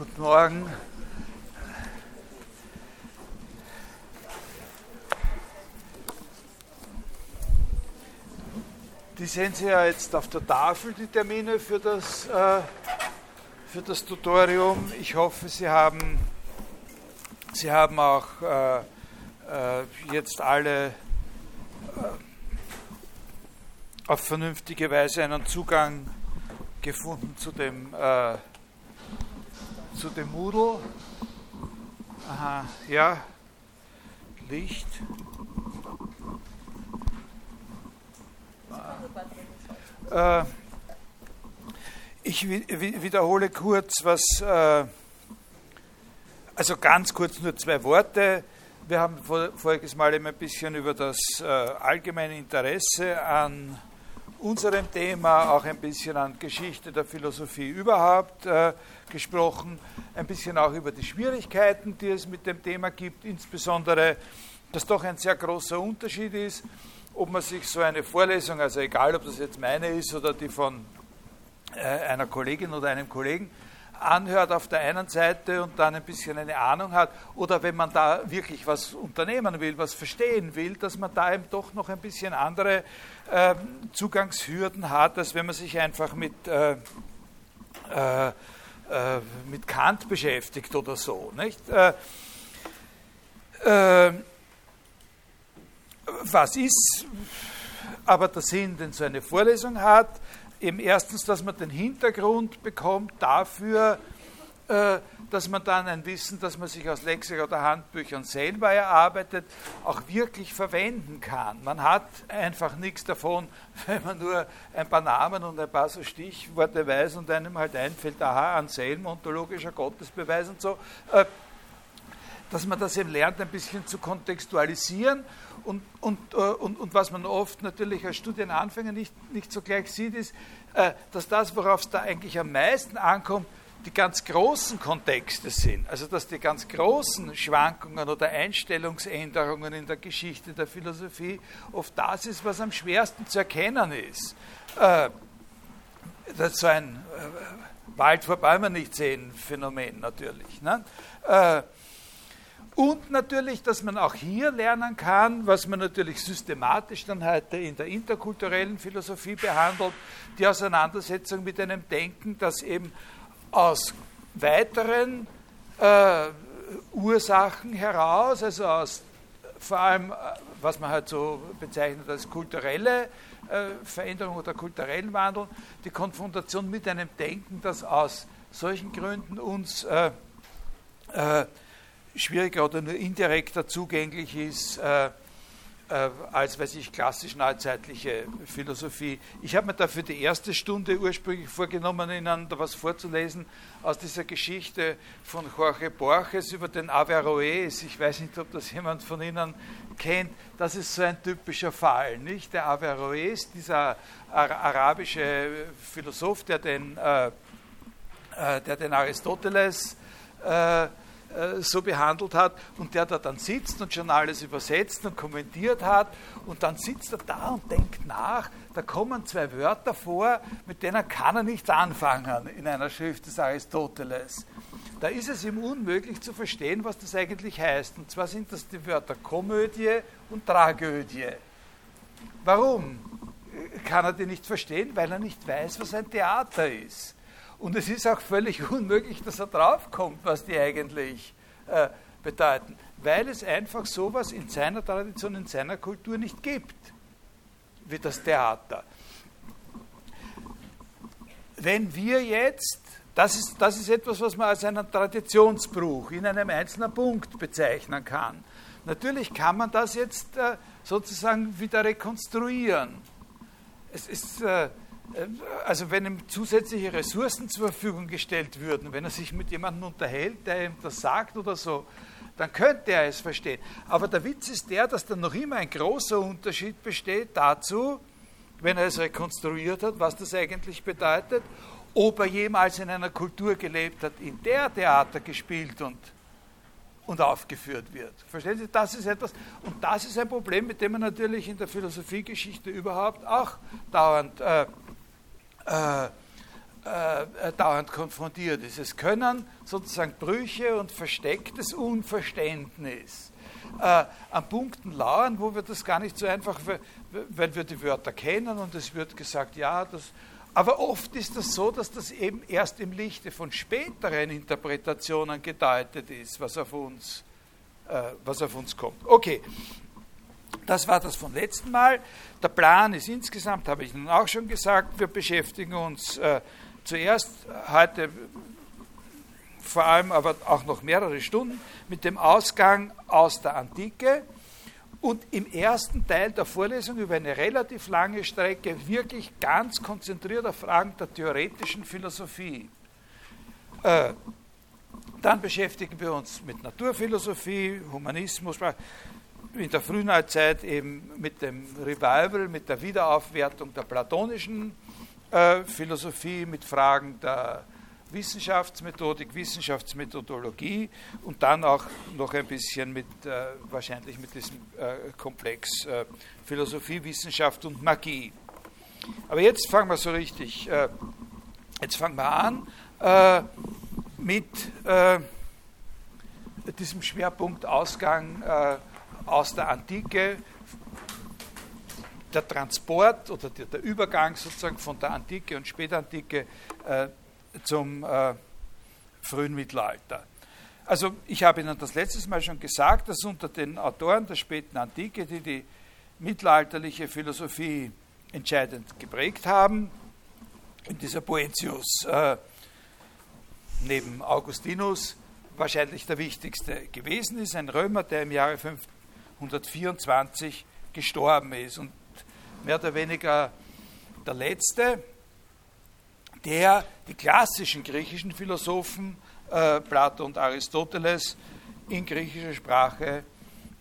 Guten Morgen. Die sehen Sie ja jetzt auf der Tafel, die Termine für das, äh, für das Tutorium. Ich hoffe, Sie haben, Sie haben auch äh, äh, jetzt alle äh, auf vernünftige Weise einen Zugang gefunden zu dem, äh, zu dem Moodle. Aha, ja, Licht. Äh, ich wiederhole kurz, was, äh, also ganz kurz nur zwei Worte. Wir haben voriges Mal eben ein bisschen über das äh, allgemeine Interesse an unserem Thema, auch ein bisschen an Geschichte der Philosophie überhaupt äh, gesprochen, ein bisschen auch über die Schwierigkeiten, die es mit dem Thema gibt, insbesondere, dass doch ein sehr großer Unterschied ist, ob man sich so eine Vorlesung, also egal ob das jetzt meine ist oder die von äh, einer Kollegin oder einem Kollegen, anhört auf der einen Seite und dann ein bisschen eine Ahnung hat, oder wenn man da wirklich was unternehmen will, was verstehen will, dass man da eben doch noch ein bisschen andere äh, Zugangshürden hat, als wenn man sich einfach mit, äh, äh, äh mit Kant beschäftigt oder so. Nicht? Äh, äh, was ist aber der Sinn, den so eine Vorlesung hat? Eben erstens, dass man den Hintergrund bekommt dafür, äh, dass man dann ein Wissen, das man sich aus Lexik oder Handbüchern selber erarbeitet, auch wirklich verwenden kann. Man hat einfach nichts davon, wenn man nur ein paar Namen und ein paar so Stichworte weiß und einem halt einfällt, aha, Anselm, ontologischer Gottesbeweis und so, äh, dass man das eben lernt, ein bisschen zu kontextualisieren und, und, äh, und, und was man oft natürlich als Studienanfänger nicht, nicht so gleich sieht, ist, äh, dass das, worauf es da eigentlich am meisten ankommt, die ganz großen Kontexte sind, also dass die ganz großen Schwankungen oder Einstellungsänderungen in der Geschichte der Philosophie oft das ist, was am schwersten zu erkennen ist. Äh, das ist so ein Wald vorbei man nicht sehen Phänomen natürlich. Ne? Und natürlich, dass man auch hier lernen kann, was man natürlich systematisch dann heute in der interkulturellen Philosophie behandelt, die Auseinandersetzung mit einem Denken, das eben aus weiteren äh, Ursachen heraus, also aus vor allem, äh, was man halt so bezeichnet als kulturelle äh, Veränderung oder kulturellen Wandel, die Konfrontation mit einem Denken, das aus solchen Gründen uns äh, äh schwieriger oder nur indirekter zugänglich ist äh, äh, als, weiß ich, klassisch neuzeitliche Philosophie. Ich habe mir dafür die erste Stunde ursprünglich vorgenommen, Ihnen da was vorzulesen aus dieser Geschichte von Jorge Borges über den Averroes. Ich weiß nicht, ob das jemand von Ihnen kennt. Das ist so ein typischer Fall, nicht? Der Averroes, dieser arabische Philosoph, der den, äh, äh, der den Aristoteles äh, äh, so behandelt hat und der da dann sitzt und schon alles übersetzt und kommentiert hat und dann sitzt er da und denkt nach, da kommen zwei Wörter vor, mit denen kann er nichts anfangen in einer Schrift des Aristoteles. Da ist es ihm unmöglich zu verstehen, was das eigentlich heißt. Und zwar sind das die Wörter Komödie und Tragödie. Warum kann er die nicht verstehen? Weil er nicht weiß, was ein Theater ist. Und es ist auch völlig unmöglich, dass er draufkommt, was die eigentlich äh, bedeuten, weil es einfach sowas in seiner Tradition, in seiner Kultur nicht gibt, wie das Theater. Wenn wir jetzt, das ist, das ist etwas, was man als einen Traditionsbruch in einem einzelnen Punkt bezeichnen kann. Natürlich kann man das jetzt äh, sozusagen wieder rekonstruieren. Es ist, äh, also wenn ihm zusätzliche Ressourcen zur Verfügung gestellt würden, wenn er sich mit jemandem unterhält, der ihm das sagt oder so, dann könnte er es verstehen. Aber der Witz ist der, dass dann noch immer ein großer Unterschied besteht dazu, wenn er es rekonstruiert hat, was das eigentlich bedeutet, ob er jemals in einer Kultur gelebt hat, in der Theater gespielt und, und aufgeführt wird. Verstehen Sie, das ist etwas, und das ist ein Problem, mit dem man natürlich in der Philosophiegeschichte überhaupt auch dauernd äh, äh, äh, dauernd konfrontiert ist. Es können sozusagen Brüche und verstecktes Unverständnis äh, an Punkten lauern, wo wir das gar nicht so einfach, weil wir die Wörter kennen und es wird gesagt, ja, das. Aber oft ist das so, dass das eben erst im Lichte von späteren Interpretationen gedeutet ist, was auf uns, äh, was auf uns kommt. Okay, das war das vom letzten Mal. Der Plan ist insgesamt, habe ich Ihnen auch schon gesagt, wir beschäftigen uns äh, zuerst heute vor allem aber auch noch mehrere Stunden mit dem Ausgang aus der Antike und im ersten Teil der Vorlesung über eine relativ lange Strecke wirklich ganz konzentriert auf Fragen der theoretischen Philosophie. Äh, dann beschäftigen wir uns mit Naturphilosophie, Humanismus, in der Frühneuzeit eben mit dem Revival, mit der Wiederaufwertung der platonischen äh, Philosophie, mit Fragen der Wissenschaftsmethodik, Wissenschaftsmethodologie und dann auch noch ein bisschen mit, äh, wahrscheinlich mit diesem äh, Komplex äh, Philosophie, Wissenschaft und Magie. Aber jetzt fangen wir so richtig, äh, jetzt fangen wir an äh, mit diesem Schwerpunkt Ausgang aus der Antike, der Transport oder der, Übergang sozusagen von der Antike und Spätantike äh, zum äh, frühen Mittelalter. Also ich habe Ihnen das letztes Mal schon gesagt, dass unter den Autoren der späten Antike, die die mittelalterliche Philosophie entscheidend geprägt haben, in dieser Poetius äh, neben Augustinus wahrscheinlich der wichtigste gewesen ist, ein Römer, der im Jahre 524 gestorben ist und mehr oder weniger der letzte, der die klassischen griechischen Philosophen, äh, Plato und Aristoteles, in griechischer Sprache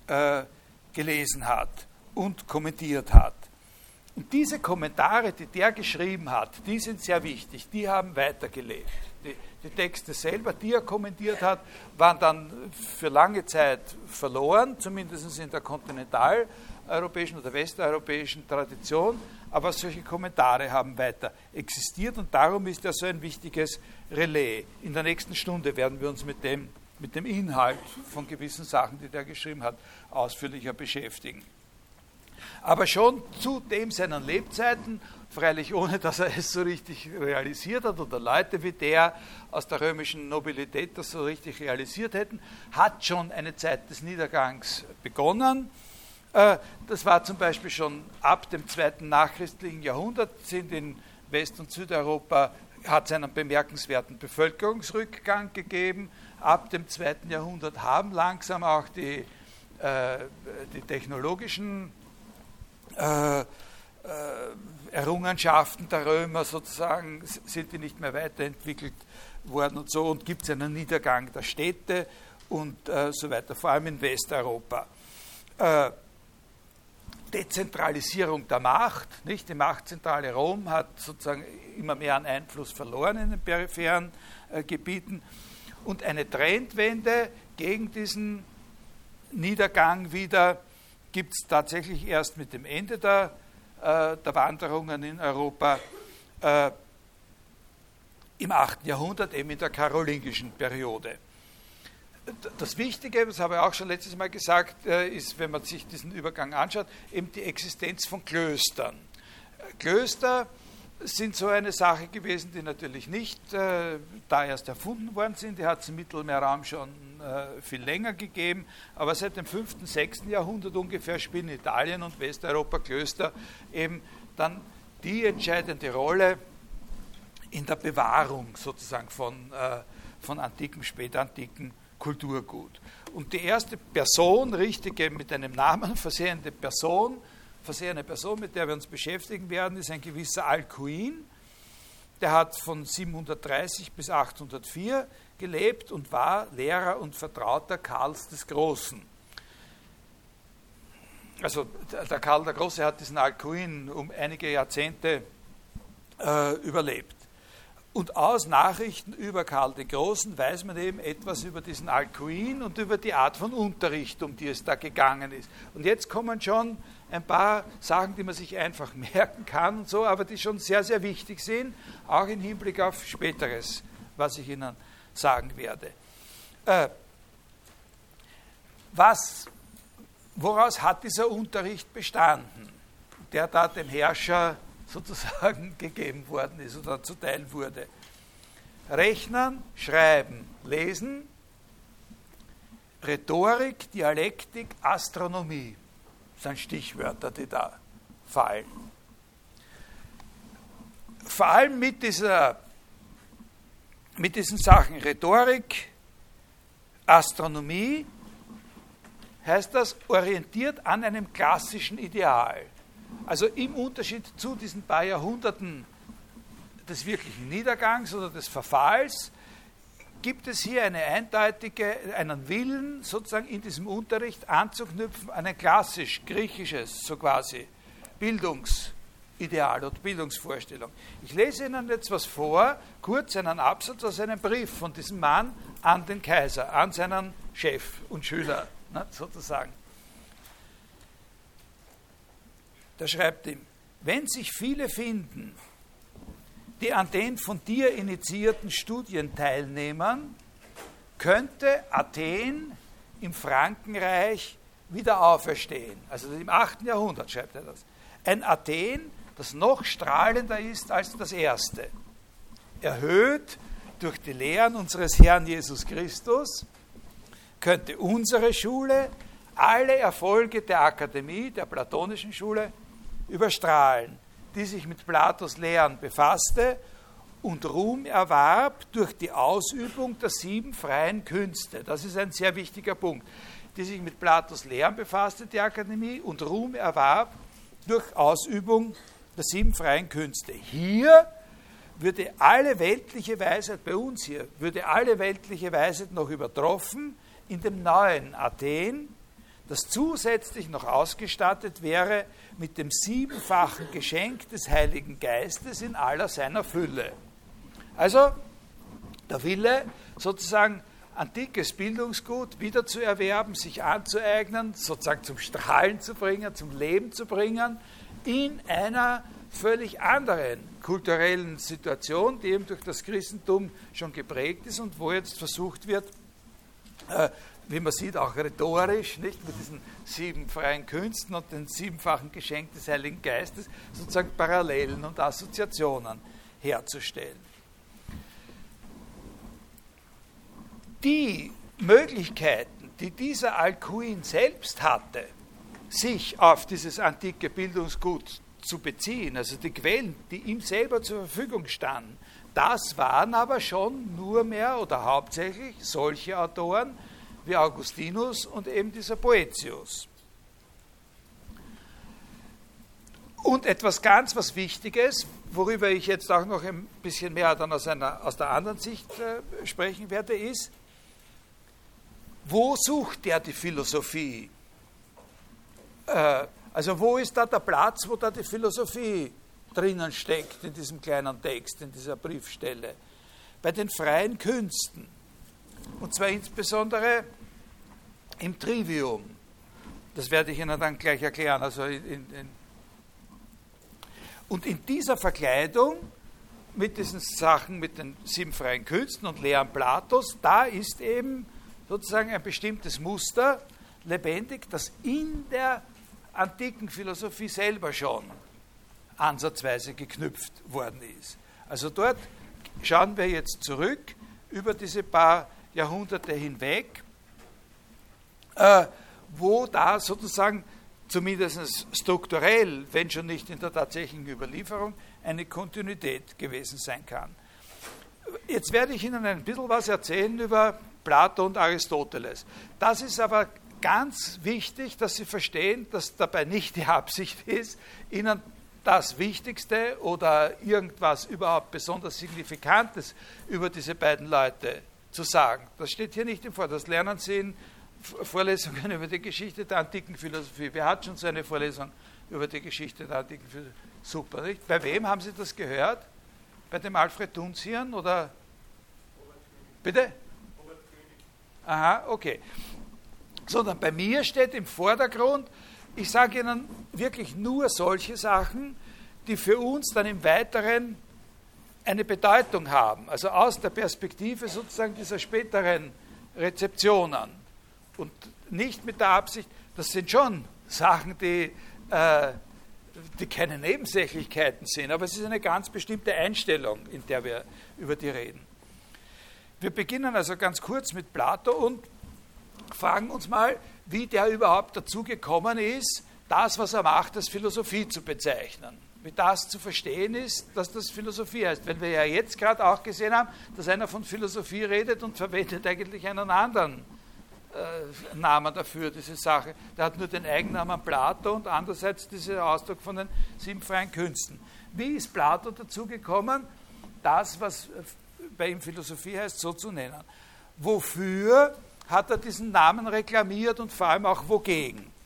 äh, gelesen hat und kommentiert hat. Und diese Kommentare, die der geschrieben hat, die sind sehr wichtig, die haben weitergelebt. Die, die Texte selber, die er kommentiert hat, waren dann für lange Zeit verloren, zumindest in der kontinentaleuropäischen oder westeuropäischen Tradition aber solche Kommentare haben weiter existiert und darum ist er so ein wichtiges Relais. In der nächsten Stunde werden wir uns mit dem, mit dem Inhalt von gewissen Sachen, die der geschrieben hat, ausführlicher beschäftigen. Aber schon zu dem seinen Lebzeiten, freilich ohne dass er es so richtig realisiert hat oder Leute wie der aus der römischen Nobilität das so richtig realisiert hätten, hat schon eine Zeit des Niedergangs begonnen äh, das war zum Beispiel schon ab dem zweiten nachchristlichen Jahrhundert, sind in West- und Südeuropa, hat es einen bemerkenswerten Bevölkerungsrückgang gegeben. Ab dem zweiten Jahrhundert haben langsam auch die, äh, die technologischen äh, Errungenschaften der Römer sozusagen, sind die nicht mehr weiterentwickelt worden und so, und gibt es einen Niedergang der Städte und äh, so weiter, vor allem in Westeuropa. Äh, Dezentralisierung der Macht. Nicht? Die Machtzentrale Rom hat sozusagen immer mehr an Einfluss verloren in den peripheren äh, Gebieten. Und eine Trendwende gegen diesen Niedergang wieder gibt es tatsächlich erst mit dem Ende der, äh, der Wanderungen in Europa äh, im 8. Jahrhundert, eben in der karolingischen Periode das Wichtige, das habe ich auch schon letztes Mal gesagt, äh, ist, wenn man sich diesen Übergang anschaut, eben die Existenz von Klöstern. Klöster sind so eine Sache gewesen, die natürlich nicht äh, da erst erfunden worden sind. Die hat es im Mittelmeerraum schon äh, viel länger gegeben, aber seit dem 5., 6. Jahrhundert ungefähr spielen Italien und Westeuropa Klöster eben dann die entscheidende Rolle in der Bewahrung sozusagen von, äh, von antiken, spätantiken Kulturgut. Und die erste Person, richtige mit einem Namen versehene Person, versehene Person, mit der wir uns beschäftigen werden, ist ein gewisser Alcuin. Der hat von 730 bis 804 gelebt und war Lehrer und Vertrauter Karls des Großen. Also der Karl der Große hat diesen Alcuin um einige Jahrzehnte äh, überlebt. Und aus Nachrichten über Karl den Großen weiß man eben etwas über diesen Alcuin und über die Art von Unterricht, um die es da gegangen ist. Und jetzt kommen schon ein paar Sachen, die man sich einfach merken kann und so, aber die schon sehr, sehr wichtig sind, auch im Hinblick auf späteres, was ich Ihnen sagen werde. Äh, was, woraus hat dieser Unterricht bestanden, der da dem Herrscher sozusagen gegeben worden ist oder zuteil wurde? Rechnen, Schreiben, Lesen, Rhetorik, Dialektik, Astronomie sind Stichwörter, die da fallen. Vor allem mit, dieser, mit diesen Sachen Rhetorik, Astronomie, heißt das orientiert an einem klassischen Ideal. Also im Unterschied zu diesen paar Jahrhunderten des wirklichen Niedergangs oder des Verfalls gibt es hier eine eindeutige, einen Willen, sozusagen in diesem Unterricht anzuknüpfen an ein klassisch griechisches, so quasi, Bildungsideal oder Bildungsvorstellung. Ich lese Ihnen jetzt was vor, kurz einen Absatz aus einem Brief von diesem Mann an den Kaiser, an seinen Chef und Schüler, ne, sozusagen. Da schreibt ihm, wenn sich viele finden, die an den von dir initiierten Studien teilnehmen, könnte Athen im Frankenreich wieder auferstehen. Also im 8. Jahrhundert schreibt er das. Ein Athen, das noch strahlender ist als das erste. Erhöht durch die Lehren unseres Herrn Jesus Christus, könnte unsere Schule alle Erfolge der Akademie, der platonischen Schule, überstrahlen die sich mit Platos Lehren befasste und Ruhm erwarb durch die Ausübung der sieben freien Künste. Das ist ein sehr wichtiger Punkt. Die sich mit Platos Lehren befasste, die Akademie, und Ruhm erwarb durch Ausübung der sieben freien Künste. Hier würde alle weltliche Weisheit, bei uns hier, würde alle weltliche Weisheit noch übertroffen in dem neuen Athen, das zusätzlich noch ausgestattet wäre mit dem siebenfachen Geschenk des Heiligen Geistes in aller seiner Fülle. Also der Wille, sozusagen antikes Bildungsgut wieder zu erwerben, sich anzueignen, sozusagen zum Strahlen zu bringen, zum Leben zu bringen, in einer völlig anderen kulturellen Situation, die eben durch das Christentum schon geprägt ist und wo jetzt versucht wird, äh, wie man sieht, auch rhetorisch, nicht mit diesen sieben freien Künsten und den siebenfachen Geschenk des Heiligen Geistes, sozusagen Parallelen und Assoziationen herzustellen. Die Möglichkeiten, die dieser Alcuin selbst hatte, sich auf dieses antike Bildungsgut zu beziehen, also die Quellen, die ihm selber zur Verfügung standen, das waren aber schon nur mehr oder hauptsächlich solche Autoren, wie Augustinus und eben dieser Boetius. Und etwas ganz was Wichtiges, worüber ich jetzt auch noch ein bisschen mehr dann aus, einer, aus der anderen Sicht äh, sprechen werde, ist, wo sucht der die Philosophie? Äh, also wo ist da der Platz, wo da die Philosophie drinnen steckt in diesem kleinen Text, in dieser Briefstelle? Bei den freien Künsten. Und zwar insbesondere im Trivium. Das werde ich Ihnen dann gleich erklären. Also in, in, und in dieser Verkleidung mit diesen Sachen, mit den sieben freien Künsten und Lehren Platos, da ist eben sozusagen ein bestimmtes Muster lebendig, das in der antiken Philosophie selber schon ansatzweise geknüpft worden ist. Also dort schauen wir jetzt zurück über diese paar Jahrhunderte hinweg äh, wo da sozusagen zumindest strukturell, wenn schon nicht in der tatsächlichen Überlieferung, eine Kontinuität gewesen sein kann. Jetzt werde ich Ihnen ein bisschen was erzählen über Plato und Aristoteles. Das ist aber ganz wichtig, dass Sie verstehen, dass dabei nicht die Absicht ist, Ihnen das Wichtigste oder irgendwas überhaupt besonders Signifikantes über diese beiden Leute zu sagen. Das steht hier nicht im Vor. Das lernen Sie in Vorlesungen über die Geschichte der antiken Philosophie. Wer hat schon so eine Vorlesung über die Geschichte der antiken Philosophie? Super, nicht? Bei wem haben Sie das gehört? Bei dem Alfred Dunzian oder? Bitte? Aha, okay. Sondern bei mir steht im Vordergrund ich sage Ihnen wirklich nur solche Sachen, die für uns dann im Weiteren eine Bedeutung haben, also aus der Perspektive sozusagen dieser späteren Rezeptionen und nicht mit der Absicht, das sind schon Sachen, die, äh, die keine Nebensächlichkeiten sind, aber es ist eine ganz bestimmte Einstellung, in der wir über die reden. Wir beginnen also ganz kurz mit Plato und fragen uns mal, wie der überhaupt dazu gekommen ist, das, was er macht, als Philosophie zu bezeichnen. Wie das zu verstehen ist, dass das Philosophie heißt. Wenn wir ja jetzt gerade auch gesehen haben, dass einer von Philosophie redet und verwendet eigentlich einen anderen äh, Namen dafür, diese Sache. Der hat nur den Eigennamen Plato und andererseits dieser Ausdruck von den sieben freien Künsten. Wie ist Plato dazu gekommen, das, was bei ihm Philosophie heißt, so zu nennen? Wofür hat er diesen Namen reklamiert und vor allem auch wogegen?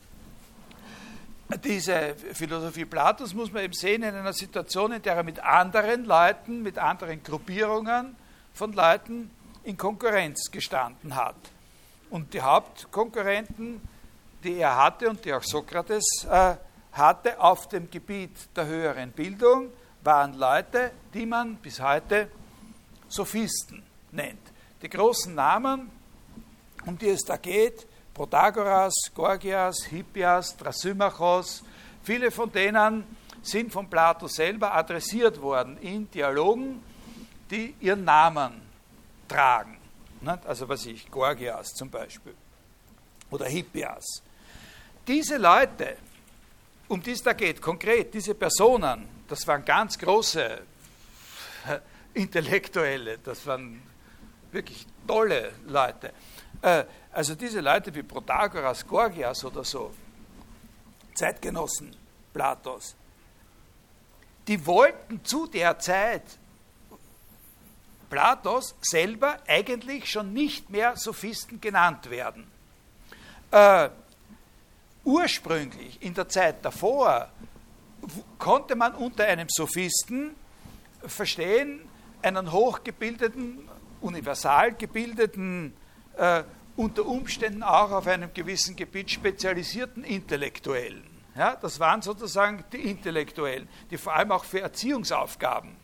Diese Philosophie Platos muss man eben sehen in einer Situation, in der er mit anderen Leuten, mit anderen Gruppierungen von Leuten in Konkurrenz gestanden hat. Und die Hauptkonkurrenten, die er hatte und die auch Sokrates äh, hatte auf dem Gebiet der höheren Bildung, waren Leute, die man bis heute Sophisten nennt. Die großen Namen um die es da geht, Protagoras, Gorgias, Hippias, Thrasymachos, viele von denen sind von Plato selber adressiert worden in Dialogen, die ihren Namen tragen. Also was ich, Gorgias zum Beispiel oder Hippias. Diese Leute, um die es da geht, konkret, diese Personen, das waren ganz große Intellektuelle, das waren wirklich tolle Leute. Äh, also diese Leute wie Protagoras, Gorgias oder so, Zeitgenossen Platos, die wollten zu der Zeit Platos selber eigentlich schon nicht mehr Sophisten genannt werden. Äh, ursprünglich, in der Zeit davor, konnte man unter einem Sophisten verstehen, einen hochgebildeten, universal gebildeten äh, unter Umständen auch auf einem gewissen Gebiet spezialisierten Intellektuellen. Ja, das waren sozusagen die Intellektuellen, die vor allem auch für Erziehungsaufgaben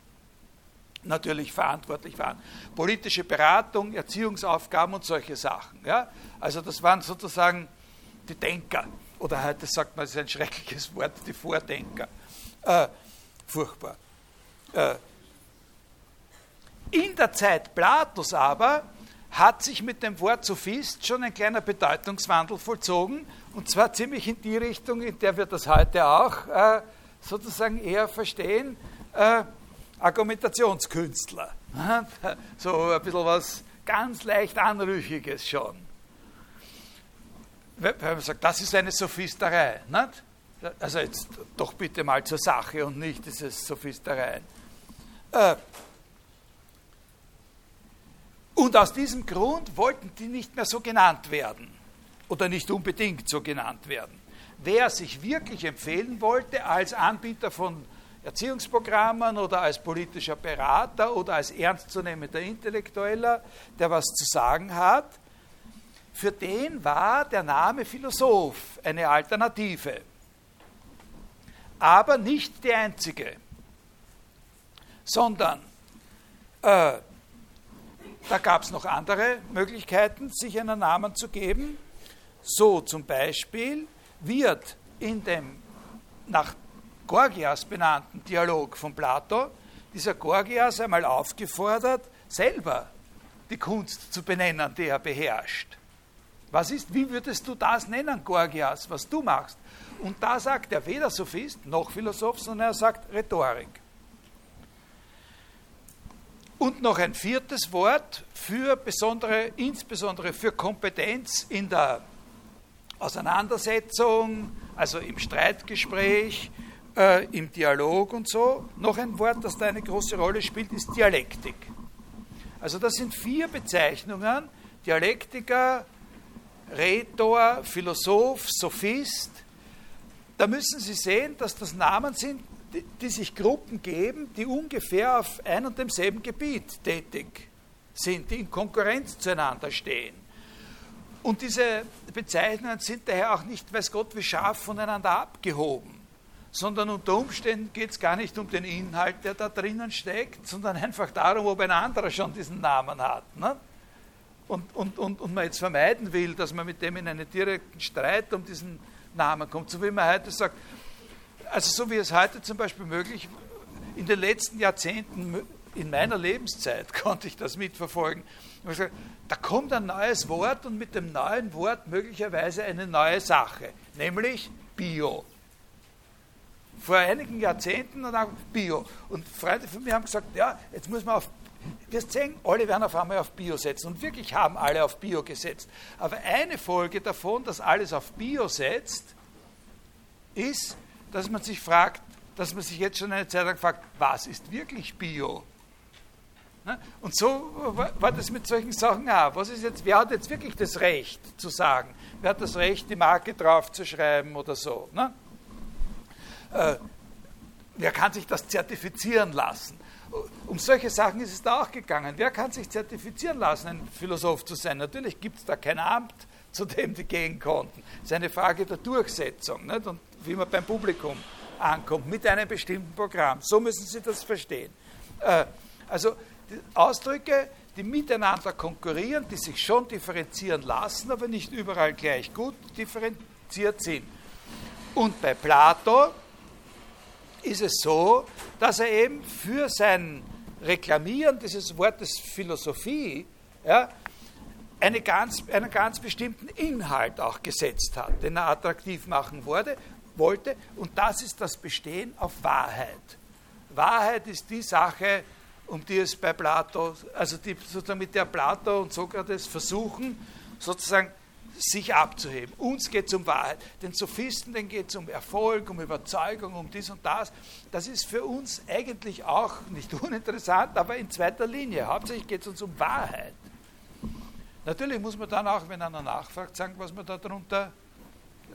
natürlich verantwortlich waren. Politische Beratung, Erziehungsaufgaben und solche Sachen. Ja? Also das waren sozusagen die Denker. Oder heute sagt man, das ist ein schreckliches Wort, die Vordenker. Äh, furchtbar. Äh, in der Zeit Platos aber hat sich mit dem Wort Sophist schon ein kleiner Bedeutungswandel vollzogen, und zwar ziemlich in die Richtung, in der wir das heute auch äh, sozusagen eher verstehen, äh, Argumentationskünstler. So ein bisschen was ganz leicht Anrüchiges schon. Wenn man sagt, das ist eine Sophisterei. Nicht? Also jetzt doch bitte mal zur Sache und nicht dieses Sophistereien. Äh, und aus diesem Grund wollten die nicht mehr so genannt werden oder nicht unbedingt so genannt werden. Wer sich wirklich empfehlen wollte als Anbieter von Erziehungsprogrammen oder als politischer Berater oder als ernstzunehmender Intellektueller, der was zu sagen hat, für den war der Name Philosoph eine Alternative. Aber nicht die einzige, sondern äh, da gab es noch andere Möglichkeiten, sich einen Namen zu geben. So zum Beispiel wird in dem nach Gorgias benannten Dialog von Plato dieser Gorgias einmal aufgefordert, selber die Kunst zu benennen, die er beherrscht. Was ist, wie würdest du das nennen, Gorgias, was du machst? Und da sagt er weder Sophist noch Philosoph, sondern er sagt Rhetorik. Und noch ein viertes Wort für besondere, insbesondere für Kompetenz in der Auseinandersetzung, also im Streitgespräch, äh, im Dialog und so. Noch ein Wort, das da eine große Rolle spielt, ist Dialektik. Also das sind vier Bezeichnungen, Dialektiker, Rhetor, Philosoph, Sophist. Da müssen Sie sehen, dass das Namen sind, die, sich Gruppen geben, die ungefähr auf ein und demselben Gebiet tätig sind, die in Konkurrenz zueinander stehen. Und diese Bezeichnungen sind daher auch nicht, weiß Gott, wie scharf voneinander abgehoben, sondern unter Umständen geht es gar nicht um den Inhalt, der da drinnen steckt, sondern einfach darum, ob ein anderer schon diesen Namen hat. Ne? Und, und, und, und man jetzt vermeiden will, dass man mit dem in einen direkten Streit um diesen Namen kommt, so wie man heute sagt, also so wie es heute zum Beispiel möglich, in den letzten Jahrzehnten in meiner Lebenszeit konnte ich das mitverfolgen. Da kommt ein neues Wort und mit dem neuen Wort möglicherweise eine neue Sache, nämlich Bio. Vor einigen Jahrzehnten und auch Bio. Und Freunde von mir haben gesagt, ja, jetzt muss man auf, wir sehen, alle werden auf einmal auf Bio setzen. Und wirklich haben alle auf Bio gesetzt. Aber eine Folge davon, dass alles auf Bio setzt, ist, dass man sich fragt, dass man sich jetzt schon eine Zeit lang fragt, was ist wirklich Bio? Ne? Und so war das mit solchen Sachen auch. Was ist jetzt, wer hat jetzt wirklich das Recht zu sagen? Wer hat das Recht, die Marke drauf zu schreiben oder so? Ne? Äh, wer kann sich das zertifizieren lassen? Um solche Sachen ist es da auch gegangen. Wer kann sich zertifizieren lassen, ein Philosoph zu sein? Natürlich gibt es da kein Amt, zu dem die gehen konnten. Es ist eine Frage der Durchsetzung nicht? und wie man beim Publikum ankommt, mit einem bestimmten Programm. So müssen Sie das verstehen. Äh, also Ausdrücke, die miteinander konkurrieren, die sich schon differenzieren lassen, aber nicht überall gleich gut differenziert sind. Und bei Plato ist es so, dass er eben für sein Reklamieren dieses Wortes Philosophie ja, eine ganz, einen ganz bestimmten Inhalt auch gesetzt hat, den er attraktiv machen wurde, wollte. Und das ist das Bestehen auf Wahrheit. Wahrheit ist die Sache, um die es bei Plato, also die sozusagen mit der Plato und Sokrates versuchen, sozusagen sich abzuheben. Uns geht es um Wahrheit. Den Sophisten, denen geht es um Erfolg, um Überzeugung, um dies und das. Das ist für uns eigentlich auch nicht uninteressant, aber in zweiter Linie. Hauptsächlich geht es uns um Wahrheit. Natürlich muss man dann auch, wenn einer nachfragt, sagen, was man darunter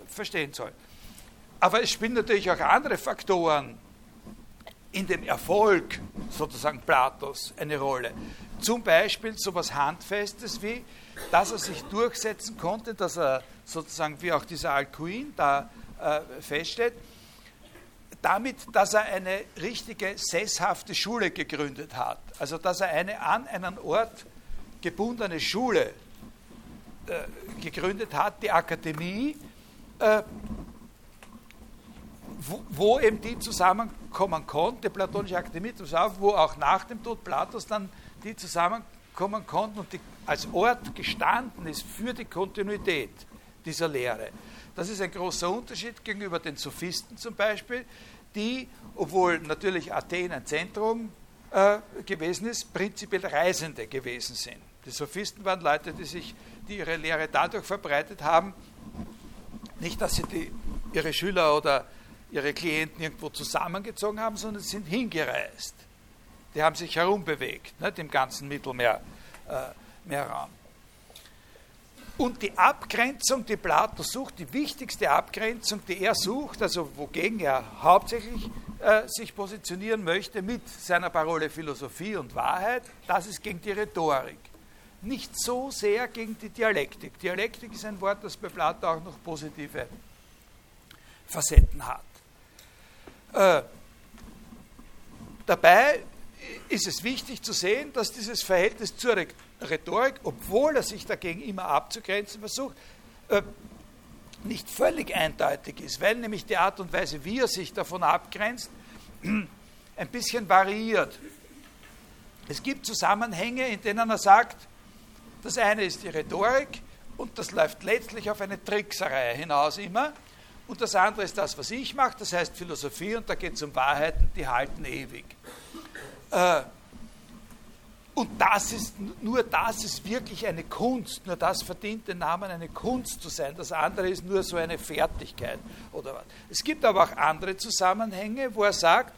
verstehen soll. Aber es spielen natürlich auch andere Faktoren in dem Erfolg sozusagen Platos eine Rolle. Zum Beispiel so etwas Handfestes wie, dass er sich durchsetzen konnte, dass er sozusagen, wie auch dieser Alcuin da äh, feststeht, damit, dass er eine richtige sesshafte Schule gegründet hat. Also dass er eine an einen Ort gebundene Schule äh, gegründet hat, die Akademie, äh, wo, eben die zusammenkommen konnten, die Platonische Akademie, wo auch nach dem Tod Platos dann die zusammenkommen konnten und die als Ort gestanden ist für die Kontinuität dieser Lehre. Das ist ein großer Unterschied gegenüber den Sophisten zum Beispiel, die, obwohl natürlich Athen ein Zentrum äh, gewesen ist, prinzipiell Reisende gewesen sind. Die Sophisten waren Leute, die sich, die ihre Lehre dadurch verbreitet haben, nicht, dass sie die, ihre Schüler oder ihre Klienten irgendwo zusammengezogen haben, sondern sie sind hingereist. Die haben sich herumbewegt, nicht im ganzen Mittelmeerraum. Äh, und die Abgrenzung, die Plato sucht, die wichtigste Abgrenzung, die er sucht, also wogegen er hauptsächlich äh, sich positionieren möchte mit seiner Parole Philosophie und Wahrheit, das ist gegen die Rhetorik. Nicht so sehr gegen die Dialektik. Dialektik ist ein Wort, das bei Plato auch noch positive Facetten hat. Äh, dabei ist es wichtig zu sehen, dass dieses Verhältnis zur Rhetorik, obwohl er sich dagegen immer abzugrenzen versucht, äh, nicht völlig eindeutig ist, weil nämlich die Art und Weise, wie er sich davon abgrenzt, ein bisschen variiert. Es gibt Zusammenhänge, in denen er sagt, das eine ist die Rhetorik und das läuft letztlich auf eine Trickserei hinaus immer. Und das andere ist das, was ich mache, das heißt Philosophie, und da geht es um Wahrheiten, die halten ewig. Äh, und das ist, nur das ist wirklich eine Kunst, nur das verdient den Namen, eine Kunst zu sein. Das andere ist nur so eine Fertigkeit oder was. Es gibt aber auch andere Zusammenhänge, wo er sagt,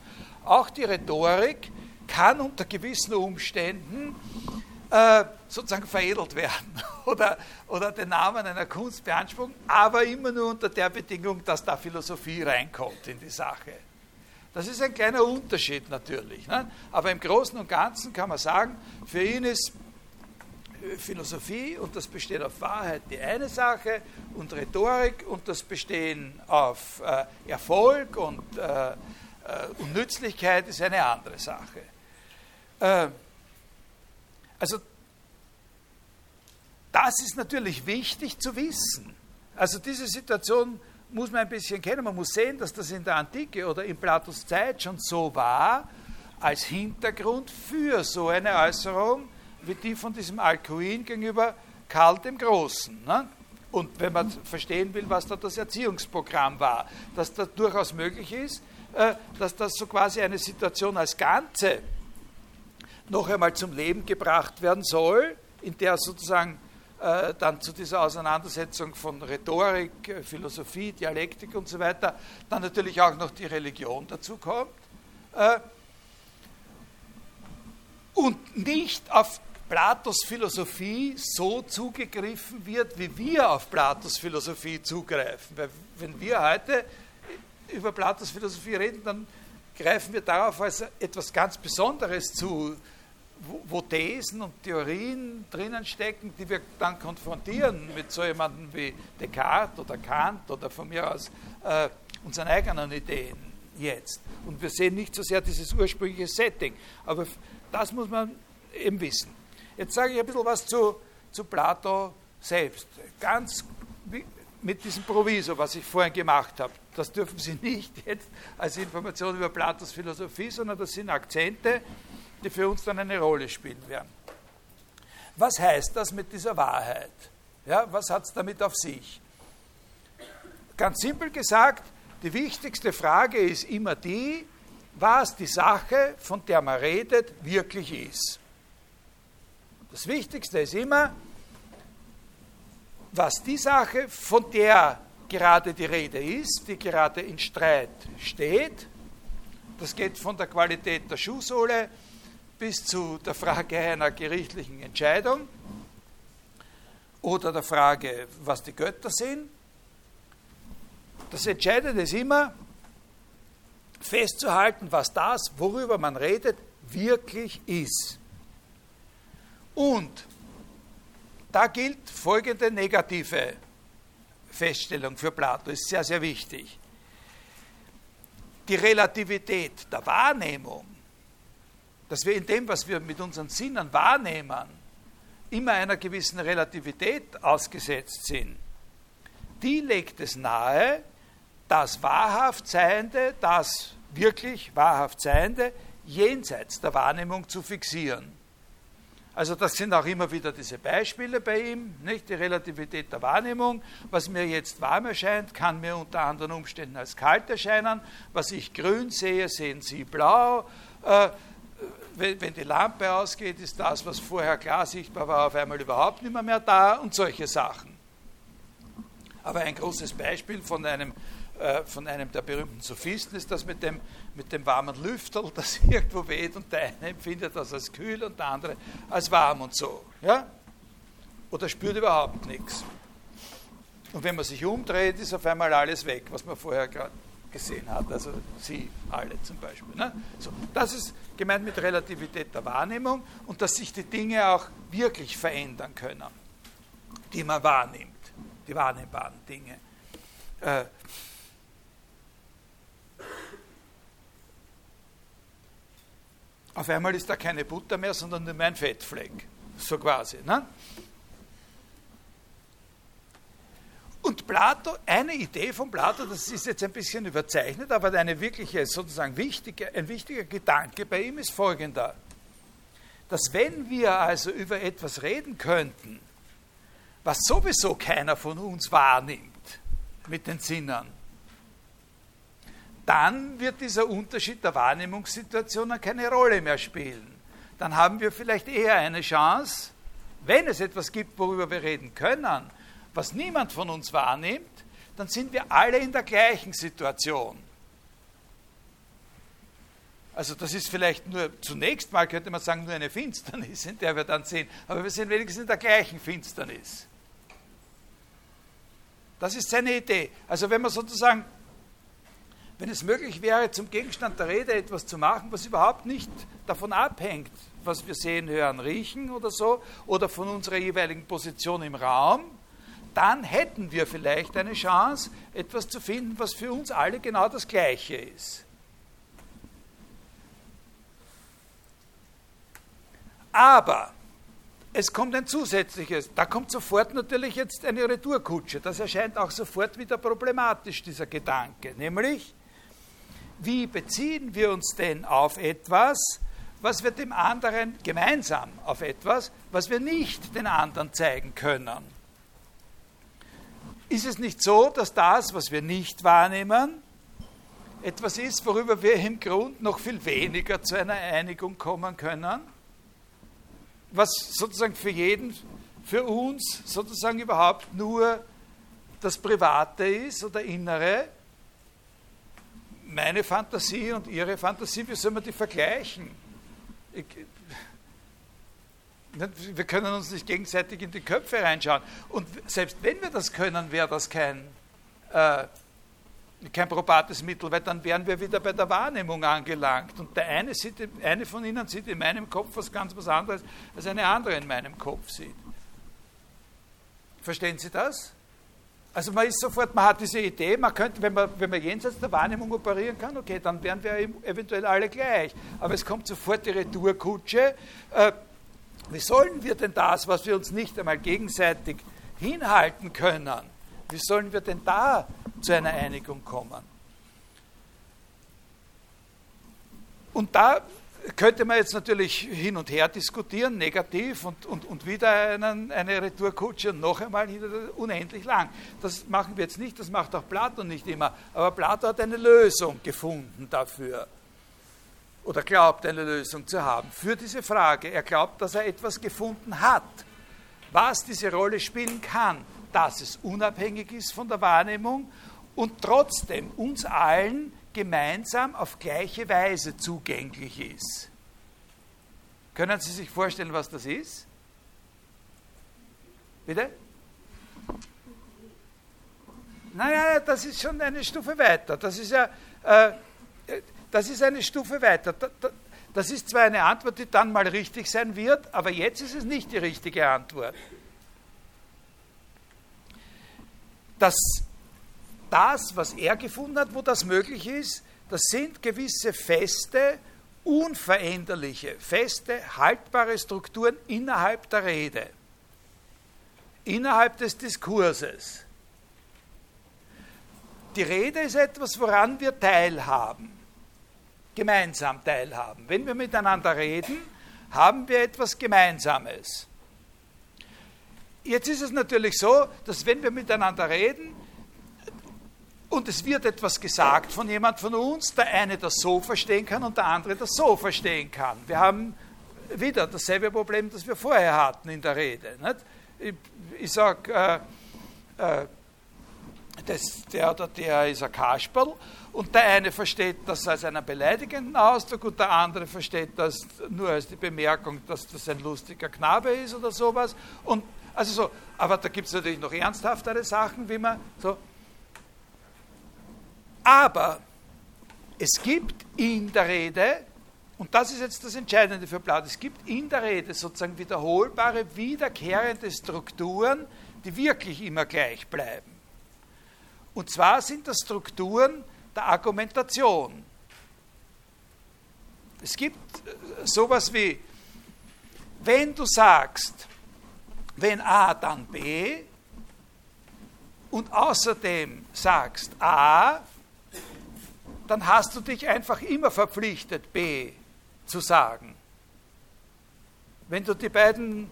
auch die Rhetorik kann unter gewissen Umständen äh, sozusagen veredelt werden oder, oder den Namen einer Kunst beanspruchen, aber immer nur unter der Bedingung, dass da Philosophie reinkommt in die Sache. Das ist ein kleiner Unterschied natürlich. Ne? Aber im Großen und Ganzen kann man sagen, für ihn ist Philosophie und das Bestehen auf Wahrheit die eine Sache und Rhetorik und das Bestehen auf äh, Erfolg und, äh, äh, und, Nützlichkeit ist eine andere Sache. Äh, also das ist natürlich wichtig zu wissen. Also diese Situation muss man ein bisschen kennen. Man muss sehen, dass das in der Antike oder in Platos Zeit schon so war, als Hintergrund für so eine Äußerung wie die von diesem Alcuin gegenüber Karl dem Großen. Ne? Und wenn man verstehen will, was da das Erziehungsprogramm war, dass das durchaus möglich ist, äh, dass das so quasi eine Situation als Ganze noch einmal zum Leben gebracht werden soll, in der sozusagen äh, dann zu dieser Auseinandersetzung von Rhetorik, Philosophie, Dialektik und so weiter, dann natürlich auch noch die Religion dazu kommt. Äh, und nicht auf Platos Philosophie so zugegriffen wird, wie wir auf Platos Philosophie zugreifen. Weil wenn wir heute über Platos Philosophie reden, dann greifen wir darauf als etwas ganz Besonderes zu, wo, wo Thesen und Theorien drinnen stecken, die wir dann konfrontieren mit so jemandem wie Descartes oder Kant oder von mir aus äh, unseren eigenen Ideen jetzt. Und wir sehen nicht so sehr dieses ursprüngliche Setting, aber das muss man eben wissen. Jetzt sage ich ein bisschen was zu, zu Plato selbst. Ganz mit diesem Proviso, was ich vorhin gemacht habe. Das dürfen Sie nicht jetzt als Information über Platos Philosophie, sondern das sind Akzente, die für uns dann eine Rolle spielen werden. Was heißt das mit dieser Wahrheit? Ja, was hat es damit auf sich? Ganz simpel gesagt, die wichtigste Frage ist immer die, was die Sache, von der man redet, wirklich ist. Das Wichtigste ist immer, was die Sache, von der gerade die Rede ist, die gerade in Streit steht, das geht von der Qualität der Schuhsohle bis zu der Frage einer gerichtlichen Entscheidung oder der Frage, was die Götter sind. Das Entscheidende ist immer, festzuhalten, was das, worüber man redet, wirklich ist. Und da gilt folgende negative Feststellung für Plato, ist sehr, sehr wichtig. Die Relativität der Wahrnehmung, dass wir in dem, was wir mit unseren Sinnen wahrnehmen, immer einer gewissen Relativität ausgesetzt sind, die legt es nahe, das wahrhaft Seiende, das wirklich wahrhaft Seiende jenseits der Wahrnehmung zu fixieren. Also das sind auch immer wieder diese Beispiele bei ihm, nicht die Relativität der Wahrnehmung. Was mir jetzt warm erscheint, kann mir unter anderen Umständen als kalt erscheinen. Was ich grün sehe, sehen Sie blau. Äh, wenn die Lampe ausgeht, ist das, was vorher klar sichtbar war, auf einmal überhaupt nicht mehr, mehr da und solche Sachen. Aber ein großes Beispiel von einem äh, von einem der berühmten Sophisten ist das mit dem, mit dem warmen Lüfterl, das irgendwo weht und der eine empfindet das als kühl und der andere als warm und so. Ja? Oder spürt überhaupt nichts. Und wenn man sich umdreht, ist auf einmal alles weg, was man vorher gerade gesehen hat. Also Sie alle zum Beispiel. Ne? So, das ist gemeint mit Relativität der Wahrnehmung und dass sich die Dinge auch wirklich verändern können, die man wahrnimmt, die wahrnehmbaren Dinge. Äh, Auf einmal ist da keine Butter mehr, sondern nur mein Fettfleck. So quasi. Ne? Und Plato, eine Idee von Plato, das ist jetzt ein bisschen überzeichnet, aber eine wirkliche, sozusagen wichtige, ein wichtiger Gedanke bei ihm ist folgender. Dass wenn wir also über etwas reden könnten, was sowieso keiner von uns wahrnimmt mit den Sinnen, dann wird dieser Unterschied der Wahrnehmungssituationen keine Rolle mehr spielen. Dann haben wir vielleicht eher eine Chance, wenn es etwas gibt, worüber wir reden können, was niemand von uns wahrnimmt, dann sind wir alle in der gleichen Situation. Also das ist vielleicht nur, zunächst mal könnte man sagen, nur eine Finsternis, in der wir dann sehen, aber wir sind wenigstens in der gleichen Finsternis. Das ist seine Idee. Also wenn man sozusagen wenn es möglich wäre, zum Gegenstand der Rede etwas zu machen, was überhaupt nicht davon abhängt, was wir sehen, hören, riechen oder so, oder von unserer jeweiligen Position im Raum, dann hätten wir vielleicht eine Chance, etwas zu finden, was für uns alle genau das Gleiche ist. Aber es kommt ein zusätzliches, da kommt sofort natürlich jetzt eine Retourkutsche. Das erscheint auch sofort wieder problematisch, dieser Gedanke. Nämlich, wie beziehen wir uns denn auf etwas, was wir dem anderen gemeinsam auf etwas, was wir nicht den anderen zeigen können? Ist es nicht so, dass das, was wir nicht wahrnehmen, etwas ist, worüber wir im Grund noch viel weniger zu einer Einigung kommen können? was sozusagen für jeden, für uns sozusagen überhaupt nur das Private ist oder Innere, meine Fantasie und Ihre Fantasie, wie soll man die vergleichen? Ich, wir können uns nicht gegenseitig in die Köpfe reinschauen. Und selbst wenn wir das können, wäre das kein äh, kein probates Mittel, weil dann wären wir wieder bei der Wahrnehmung angelangt. Und der eine, sieht, eine von Ihnen sieht in meinem Kopf was ganz was anderes, als eine andere in meinem Kopf sieht. Verstehen Sie das? Also man ist sofort, man hat diese Idee, man könnte, wenn man, wenn man jenseits der Wahrnehmung operieren kann, okay, dann wären wir eventuell alle gleich. Aber es kommt sofort die Retourkutsche. Äh, wie sollen wir denn das, was wir uns nicht einmal gegenseitig hinhalten können, wie sollen wir denn da zu einer Einigung kommen? Und da könnte man jetzt natürlich hin und her diskutieren, negativ und, und, und wieder einen, eine Retourkutsche und noch einmal unendlich lang. Das machen wir jetzt nicht, das macht auch Plato nicht immer. Aber Plato hat eine Lösung gefunden dafür. Oder glaubt eine Lösung zu haben für diese Frage. Er glaubt, dass er etwas gefunden hat, was diese Rolle spielen kann dass es unabhängig ist von der Wahrnehmung und trotzdem uns allen gemeinsam auf gleiche Weise zugänglich ist. Können Sie sich vorstellen, was das ist? Bitte? Naja, das ist schon eine Stufe weiter. Das ist ja, äh, das ist eine Stufe weiter. Das ist zwar eine Antwort, die dann mal richtig sein wird, aber jetzt ist es nicht die richtige Antwort. dass das, was er gefunden hat, wo das möglich ist, das sind gewisse feste, unveränderliche, feste, haltbare Strukturen innerhalb der Rede, innerhalb des Diskurses. Die Rede ist etwas, woran wir teilhaben, gemeinsam teilhaben. Wenn wir miteinander reden, haben wir etwas Gemeinsames. Jetzt ist es natürlich so, dass wenn wir miteinander reden und es wird etwas gesagt von jemand von uns, der eine das so verstehen kann und der andere das so verstehen kann. Wir haben wieder dasselbe Problem, das wir vorher hatten in der Rede. Ich, ich sage, äh, äh, der oder der ist ein Kasperl und der eine versteht das als einen beleidigenden Ausdruck und der andere versteht das nur als die Bemerkung, dass das ein lustiger Knabe ist oder sowas. Und also so, aber da gibt es natürlich noch ernsthaftere Sachen, wie man so. Aber es gibt in der Rede, und das ist jetzt das Entscheidende für Plato, es gibt in der Rede sozusagen wiederholbare, wiederkehrende Strukturen, die wirklich immer gleich bleiben. Und zwar sind das Strukturen der Argumentation. Es gibt äh, sowas wie, wenn du sagst, wenn A, dann B und außerdem sagst A, dann hast du dich einfach immer verpflichtet, B zu sagen. Wenn du die beiden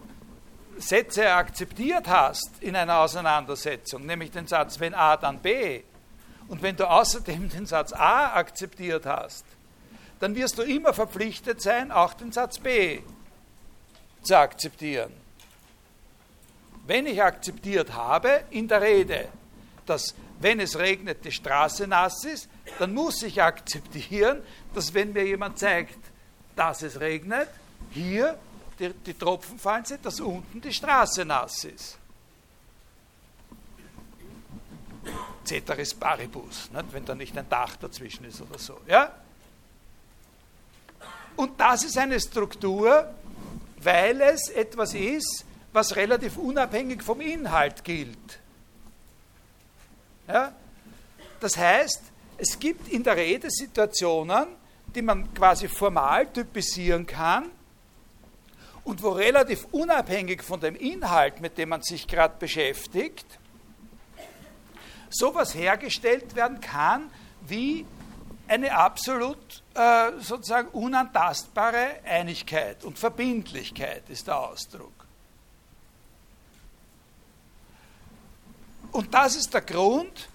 Sätze akzeptiert hast in einer Auseinandersetzung, nämlich den Satz, wenn A, dann B, und wenn du außerdem den Satz A akzeptiert hast, dann wirst du immer verpflichtet sein, auch den Satz B zu akzeptieren. Wenn ich akzeptiert habe in der Rede, dass wenn es regnet, die Straße nass ist, dann muss ich akzeptieren, dass wenn mir jemand zeigt, dass es regnet, hier die, die Tropfen fallen sind, dass unten die Straße nass ist. Ceteris Paribus, nicht? wenn da nicht ein Dach dazwischen ist oder so. Ja? Und das ist eine Struktur, weil es etwas ist, was relativ unabhängig vom Inhalt gilt. Ja? Das heißt, es gibt in der Rede Situationen, die man quasi formal typisieren kann und wo relativ unabhängig von dem Inhalt, mit dem man sich gerade beschäftigt, sowas hergestellt werden kann wie eine absolut äh, sozusagen unantastbare Einigkeit und Verbindlichkeit ist der Ausdruck. Und das ist der Grund,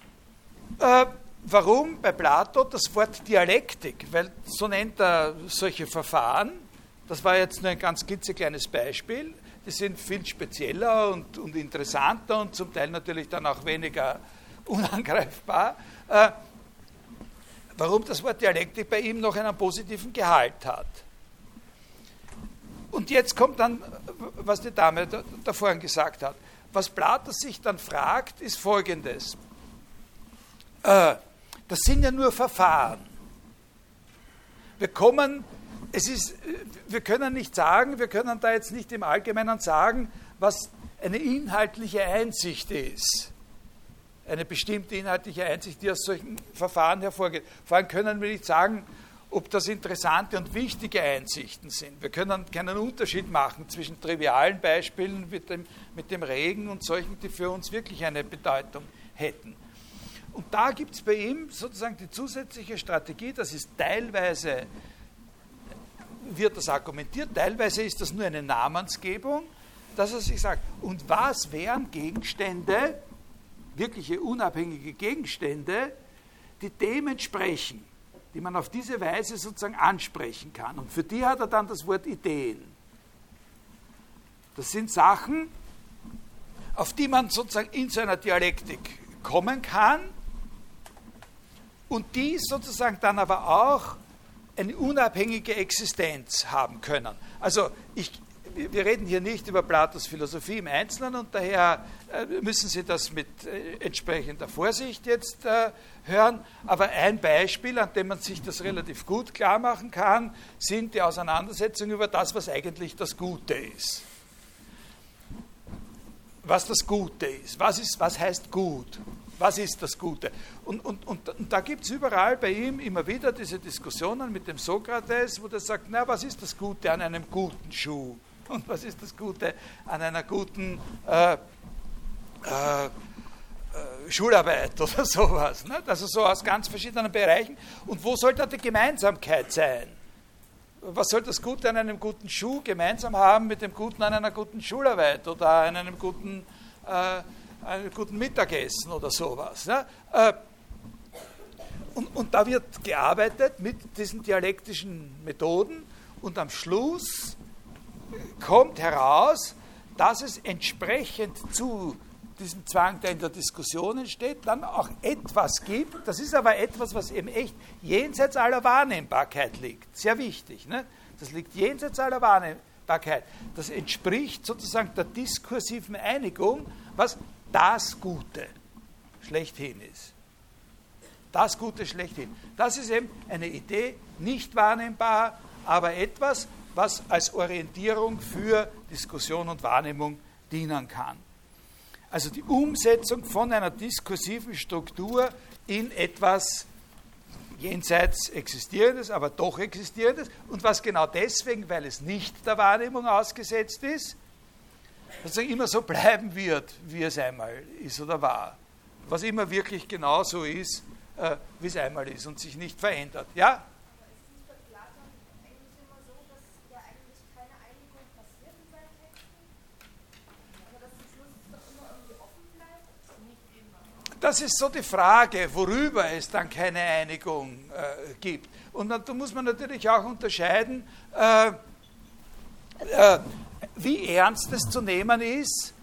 äh, warum bei Plato das Wort Dialektik, weil so nennt er solche Verfahren, das war jetzt nur ein ganz klitzekleines Beispiel, die sind viel spezieller und, und interessanter und zum Teil natürlich dann auch weniger unangreifbar. Äh, warum das Wort Dialektik bei ihm noch einen positiven Gehalt hat. Und jetzt kommt dann, was die Dame da, da vorhin gesagt hat. Was Plato sich dann fragt, ist folgendes. Äh, das sind ja nur Verfahren. Wir kommen, es ist, wir können nicht sagen, wir können da jetzt nicht im Allgemeinen sagen, was eine inhaltliche Einsicht ist eine bestimmte inhaltliche Einsicht, die aus solchen Verfahren hervorgeht. Vor allem können wir nicht sagen, ob das interessante und wichtige Einsichten sind. Wir können keinen Unterschied machen zwischen trivialen Beispielen mit dem, mit dem Regen und solchen, die für uns wirklich eine Bedeutung hätten. Und da gibt es bei ihm sozusagen die zusätzliche Strategie, das ist teilweise, wird das argumentiert, teilweise ist das nur eine Namensgebung, dass er sich sagt, und was wären Gegenstände, wirkliche unabhängige Gegenstände, die dem entsprechen, die man auf diese Weise sozusagen ansprechen kann. Und für die hat er dann das Wort Ideen. Das sind Sachen, auf die man sozusagen in seiner Dialektik kommen kann und die sozusagen dann aber auch eine unabhängige Existenz haben können. Also ich wir reden hier nicht über Platos Philosophie im Einzelnen und daher äh, müssen Sie das mit äh, entsprechender Vorsicht jetzt äh, hören. Aber ein Beispiel, an dem man sich das relativ gut klar machen kann, sind die Auseinandersetzungen über das, was eigentlich das Gute ist. Was das Gute ist. Was, ist, was heißt gut? Was ist das Gute? Und, und, und, und da gibt es überall bei ihm immer wieder diese Diskussionen mit dem Sokrates, wo der sagt, na, was ist das Gute an einem guten Schuh? Und was ist das Gute an einer guten äh, äh, äh Schularbeit oder sowas? Ne? Also so aus ganz verschiedenen Bereichen. Und wo soll da die Gemeinsamkeit sein? Was soll das Gute an einem guten Schuh gemeinsam haben mit dem Guten an einer guten Schularbeit oder an einem guten, äh, einem guten Mittagessen oder sowas? Ne? Äh, und, und da wird gearbeitet mit diesen dialektischen Methoden und am Schluss kommt heraus, dass es entsprechend zu diesem Zwang, der in der Diskussion entsteht, dann auch etwas gibt. Das ist aber etwas, was eben echt jenseits aller Wahrnehmbarkeit liegt. Sehr wichtig. Ne? Das liegt jenseits aller Wahrnehmbarkeit. Das entspricht sozusagen der diskursiven Einigung, was das Gute schlechthin ist. Das Gute schlechthin. Das ist eben eine Idee, nicht wahrnehmbar, aber etwas, was als Orientierung für Diskussion und Wahrnehmung dienen kann. Also die Umsetzung von einer diskursiven Struktur in etwas jenseits Existierendes, aber doch Existierendes und was genau deswegen, weil es nicht der Wahrnehmung ausgesetzt ist, sozusagen immer so bleiben wird, wie es einmal ist oder war. Was immer wirklich genau so ist, äh, wie es einmal ist und sich nicht verändert. Ja? Das ist so die Frage, worüber es dann keine Einigung äh, gibt. Und da muss man natürlich auch unterscheiden, äh, äh, wie ernst es zu nehmen ist,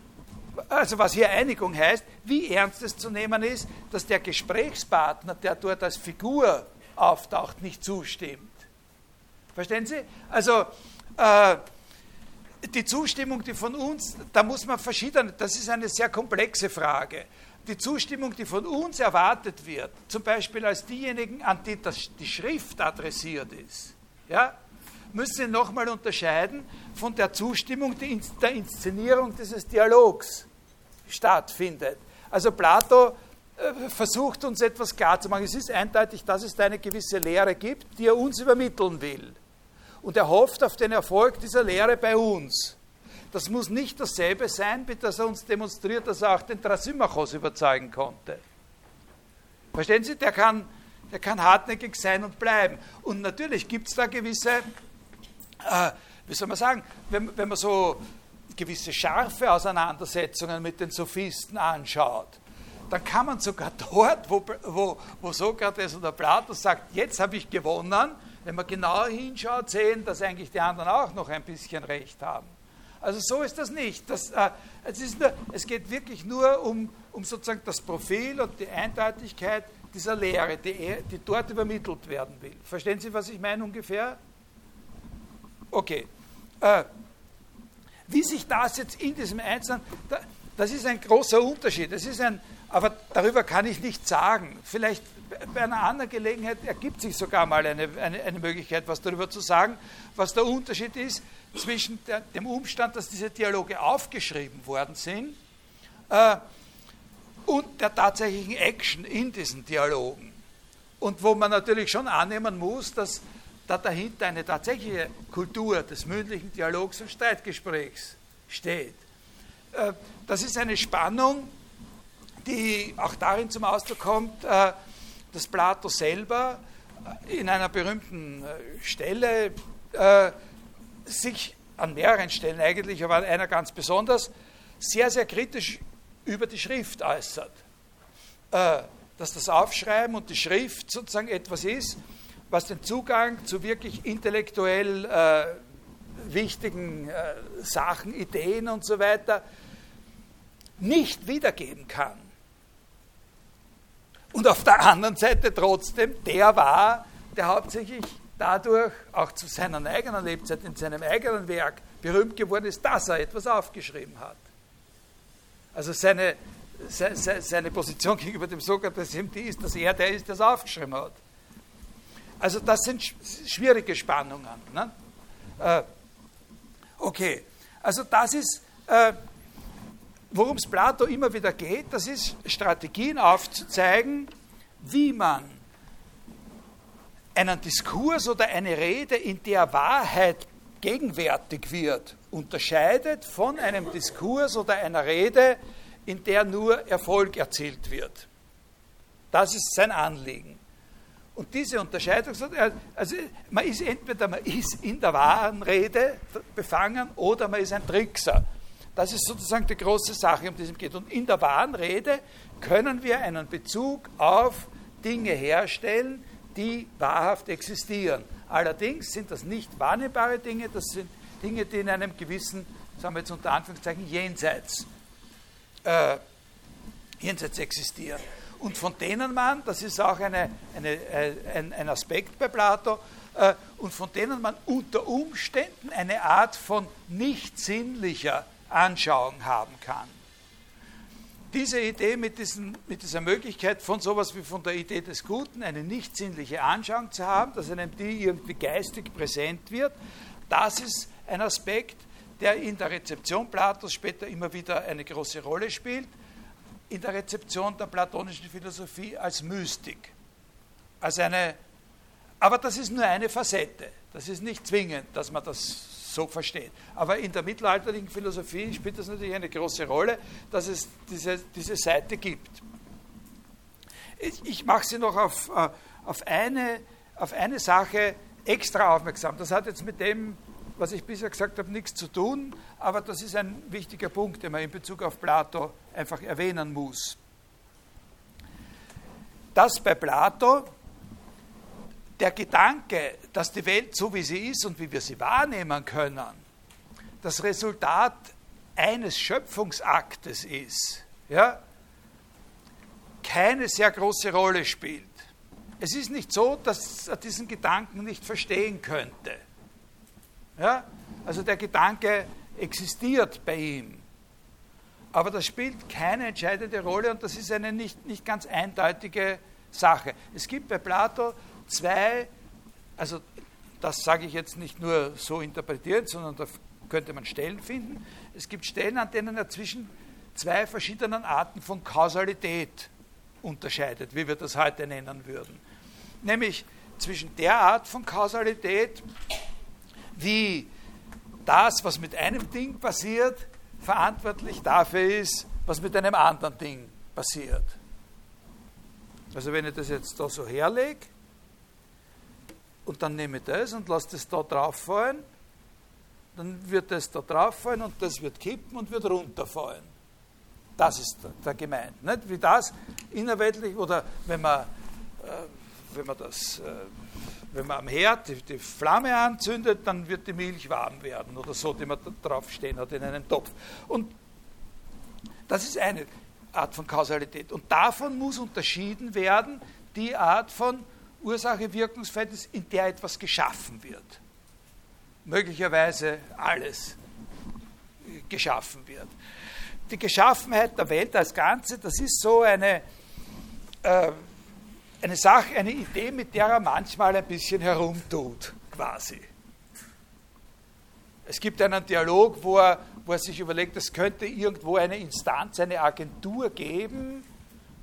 also was hier Einigung heißt, wie ernst es zu nehmen ist, dass der Gesprächspartner, der dort als Figur auftaucht, nicht zustimmt. Verstehen Sie? Also äh, die Zustimmung, die von uns, da muss man verschiedene, das ist eine sehr komplexe Frage. die Zustimmung, die von uns erwartet wird, zum Beispiel als diejenigen, an die das, die Schrift adressiert ist, ja, müssen Sie nochmal unterscheiden von der Zustimmung, der Inszenierung dieses Dialogs stattfindet. Also Plato äh, versucht uns etwas klarzumachen. Es ist eindeutig, dass es da eine gewisse Lehre gibt, die er uns übermitteln will. Und er hofft auf den Erfolg dieser Lehre bei uns. Das muss nicht dasselbe sein, wie dass er uns demonstriert, dass er auch den Thrasymachos überzeugen konnte. Verstehen Sie, der kann, der kann hartnäckig sein und bleiben. Und natürlich gibt es da gewisse, äh, wie soll man sagen, wenn, wenn man so gewisse scharfe Auseinandersetzungen mit den Sophisten anschaut, dann kann man sogar dort, wo, wo, wo Sokrates oder Plato sagt, jetzt habe ich gewonnen, wenn man genauer hinschaut, sehen, dass eigentlich die anderen auch noch ein bisschen recht haben. Also so ist das nicht. Das, äh, es, ist nur, es geht wirklich nur um, um sozusagen das Profil und die Eindeutigkeit dieser Lehre, die, die dort übermittelt werden will. Verstehen Sie, was ich meine ungefähr? Okay. Äh, wie sich das jetzt in diesem Einzelnen, das ist ein großer Unterschied. Das ist ein, aber darüber kann ich nichts sagen. Vielleicht bei einer anderen Gelegenheit ergibt sich sogar mal eine, eine, eine Möglichkeit, was darüber zu sagen, was der Unterschied ist zwischen der, dem Umstand, dass diese Dialoge aufgeschrieben worden sind äh, und der tatsächlichen Action in diesen Dialogen. Und wo man natürlich schon annehmen muss, dass da dahinter eine tatsächliche Kultur des mündlichen Dialogs und Streitgesprächs steht. Äh, das ist eine Spannung, die auch darin zum Ausdruck kommt, äh, dass Plato selber in einer berühmten äh, Stelle sich an mehreren Stellen eigentlich, aber an einer ganz besonders, sehr, sehr kritisch über die Schrift äußert. Dass das Aufschreiben und die Schrift sozusagen etwas ist, was den Zugang zu wirklich intellektuell äh, wichtigen äh, Sachen, Ideen und so weiter nicht wiedergeben kann. Und auf der anderen Seite trotzdem der war, der hauptsächlich dadurch auch zu seiner eigenen Lebzeit in seinem eigenen Werk berühmt geworden ist, dass er etwas aufgeschrieben hat. Also seine, seine, Position gegenüber dem Sokrates die ist, dass er der ist, der es aufgeschrieben hat. Also das sind schwierige Spannungen. Ne? Äh, okay, also das ist, äh, worum es Plato immer wieder geht, das ist Strategien aufzuzeigen, wie man einen Diskurs oder eine Rede, in der Wahrheit gegenwärtig wird, unterscheidet von einem Diskurs oder einer Rede, in der nur Erfolg erzielt wird. Das ist sein Anliegen. Und diese Unterscheidung, also man ist entweder man ist in der wahren Rede befangen oder man ist ein Trickser. Das ist sozusagen die große Sache, um die es geht. Und in der wahren Rede können wir einen Bezug auf Dinge herstellen, die wahrhaft existieren. Allerdings sind das nicht wahrnehmbare Dinge, das sind Dinge, die in einem gewissen, sagen wir jetzt unter Anführungszeichen, Jenseits, äh, Jenseits existieren und von denen man, das ist auch eine, eine, äh, ein, ein, Aspekt bei Plato, äh, und von denen man unter Umständen eine Art von nicht sinnlicher Anschauung haben kann. Diese Idee mit, diesen, mit dieser Möglichkeit von sowas wie von der Idee des Guten eine nicht sinnliche Anschauung zu haben, dass einem die irgendwie geistig präsent wird, das ist ein Aspekt, der in der Rezeption Platos später immer wieder eine große Rolle spielt in der Rezeption der platonischen Philosophie als Mystik. Als eine, aber das ist nur eine Facette. Das ist nicht zwingend, dass man das so versteht. Aber in der mittelalterlichen Philosophie spielt das natürlich eine große Rolle, dass es diese, diese Seite gibt. Ich, ich mache Sie noch auf, äh, auf, eine, auf eine Sache extra aufmerksam. Das hat jetzt mit dem was ich bisher gesagt habe, nichts zu tun, aber das ist ein wichtiger Punkt, den man in Bezug auf Plato einfach erwähnen muss. Dass bei Plato der Gedanke, dass die Welt so wie sie ist und wie wir sie wahrnehmen können, das Resultat eines Schöpfungsaktes ist, ja, keine sehr große Rolle spielt. Es ist nicht so, dass er diesen Gedanken nicht verstehen könnte. Ja? Also der Gedanke existiert bei ihm. aber das spielt keine entscheidende Rolle und das ist eine nicht, nicht ganz eindeutige Sache. Es gibt bei Plato zwei, also das sage ich jetzt nicht nur so interpretiert, sondern da könnte man Stellen finden. Es gibt Stellen, an denen er zwischen zwei verschiedenen Arten von Kausalität unterscheidet, wie wir das heute nennen würden. Nämlich zwischen der Art von Kausalität, wie das, was mit einem Ding passiert, verantwortlich dafür ist, was mit einem anderen Ding passiert. Also wenn ich das jetzt da so herlege und dann nehme ich das und lasse das da drauf fallen, dann wird das da drauf fallen und das wird kippen und wird runterfallen. Das ist da gemeint. Nicht? Wie das innerweltlich, oder wenn man, äh, wenn man das, äh, wenn man am Herd die, die, Flamme anzündet, dann wird die Milch warm werden oder so, die man drauf stehen hat in einem Topf. Und das ist eine Art von Kausalität. Und davon muss unterschieden werden die Art von Ursache-Wirkungsverhältnis, in der etwas geschaffen wird. Möglicherweise alles geschaffen wird die Geschaffenheit der Welt als Ganze, das ist so eine, äh, eine Sache, eine Idee, mit der er manchmal ein bisschen herumtut, quasi. Es gibt einen Dialog, wo er, wo er sich überlegt, es könnte irgendwo eine Instanz, eine Agentur geben.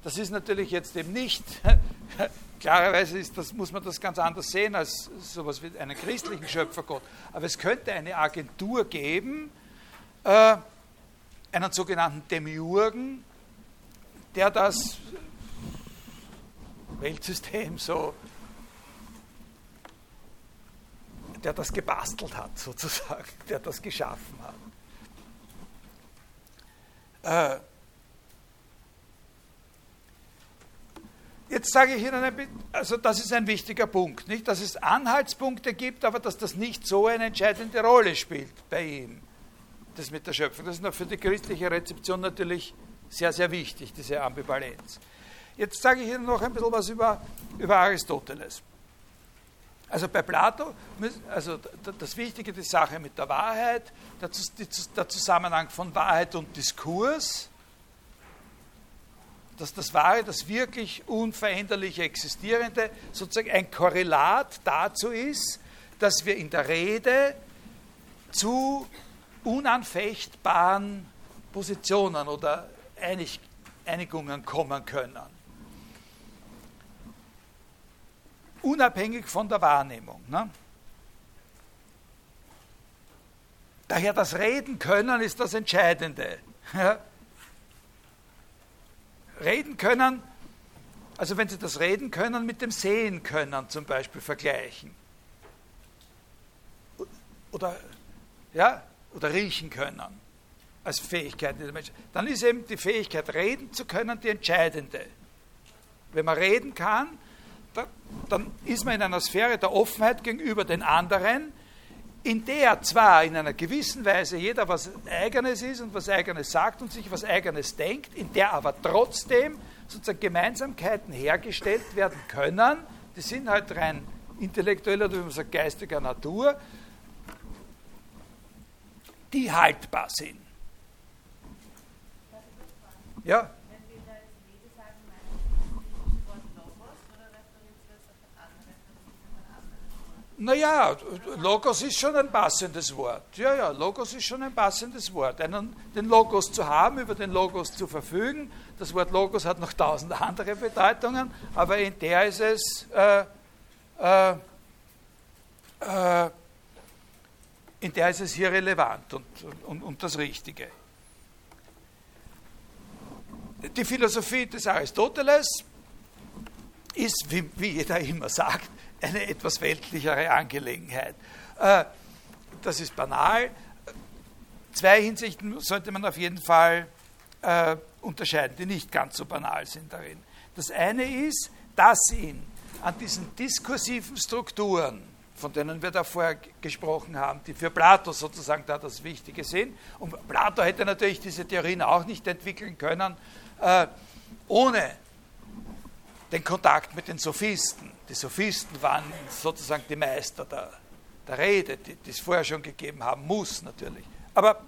Das ist natürlich jetzt eben nicht, klarerweise ist das, muss man das ganz anders sehen als sowas wie einen christlichen Schöpfergott. Aber es könnte eine Agentur geben, äh, einen sogenannten Demiurgen, der das Weltsystem so, der das gebastelt hat, sozusagen, der das geschaffen hat. Äh, Jetzt sage ich Ihnen, also das ist ein wichtiger Punkt, nicht, dass es Anhaltspunkte gibt, aber dass das nicht so eine entscheidende Rolle spielt bei ihm das mit der Schöpfung. Das ist für die christliche Rezeption natürlich sehr, sehr wichtig, diese Ambivalenz. Jetzt sage ich Ihnen noch ein bisschen was über, über Aristoteles. Also bei Plato, also das Wichtige, die Sache mit der Wahrheit, der Zusammenhang von Wahrheit und Diskurs, dass das Wahre, das wirklich unveränderlich Existierende, sozusagen ein Korrelat dazu ist, dass wir in der Rede zu unanfechtbaren Positionen oder Einig Einigungen kommen können. Unabhängig von der Wahrnehmung. Ne? Daher das Reden können ist das Entscheidende. Reden können, also wenn Sie das Reden können, mit dem Sehen können zum Beispiel vergleichen. Oder, ja, oder riechen können als Fähigkeit der Menschen, dann ist eben die Fähigkeit, reden zu können, die entscheidende. Wenn man reden kann, dann ist man in einer Sphäre der Offenheit gegenüber den anderen, in der zwar in einer gewissen Weise jeder was Eigenes ist und was Eigenes sagt und sich was Eigenes denkt, in der aber trotzdem sozusagen Gemeinsamkeiten hergestellt werden können, die sind halt rein intellektueller oder wie man sagt, geistiger Natur, die haltbar sind. Ja? Naja, Logos ist schon ein passendes Wort. Ja, ja, Logos ist schon ein passendes Wort. Einen, den Logos zu haben, über den Logos zu verfügen. Das Wort Logos hat noch tausend andere Bedeutungen, aber in der ist es äh, äh, äh, in der ist es hier relevant und, und, und das Richtige. Die Philosophie des Aristoteles ist, wie, wie jeder immer sagt, eine etwas weltlichere Angelegenheit. Äh, das ist banal. Zwei Hinsichten sollte man auf jeden Fall äh, unterscheiden, die nicht ganz so banal sind darin. Das eine ist, dass ihn an diesen diskursiven Strukturen, von denen wir da vorher gesprochen haben, die für Plato sozusagen da das Wichtige sind. Und Plato hätte natürlich diese Theorien auch nicht entwickeln können, äh, ohne den Kontakt mit den Sophisten. Die Sophisten waren sozusagen die Meister der, der Rede, die, die es vorher schon gegeben haben muss natürlich. Aber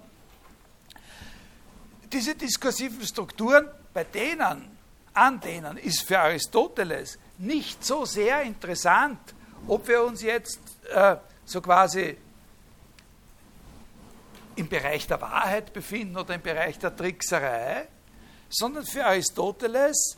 diese diskursiven Strukturen, bei denen, an denen ist für Aristoteles nicht so sehr interessant, ob wir uns jetzt äh, so quasi im Bereich der Wahrheit befinden oder im Bereich der Trickserei, sondern für Aristoteles,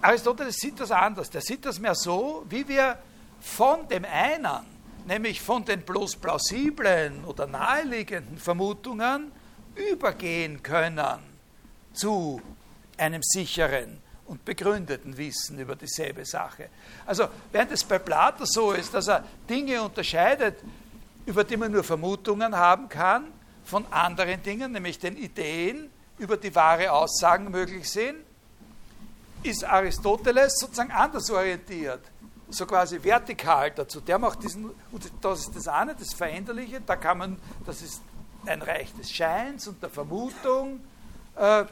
Aristoteles sieht das anders. Der sieht das mehr so, wie wir von dem einen, nämlich von den bloß plausiblen oder naheliegenden Vermutungen, übergehen können zu einem sicheren und begründeten Wissen über dieselbe Sache. Also während es bei Plato so ist, dass er Dinge unterscheidet, über die man nur Vermutungen haben kann, von anderen Dingen, nämlich den Ideen, über die wahre Aussagen möglich sind, ist Aristoteles sozusagen anders orientiert, so quasi vertikal dazu. Der macht diesen, und das ist das eine, das Veränderliche, da kann man, das ist ein Reich des Scheins und der Vermutung. Äh,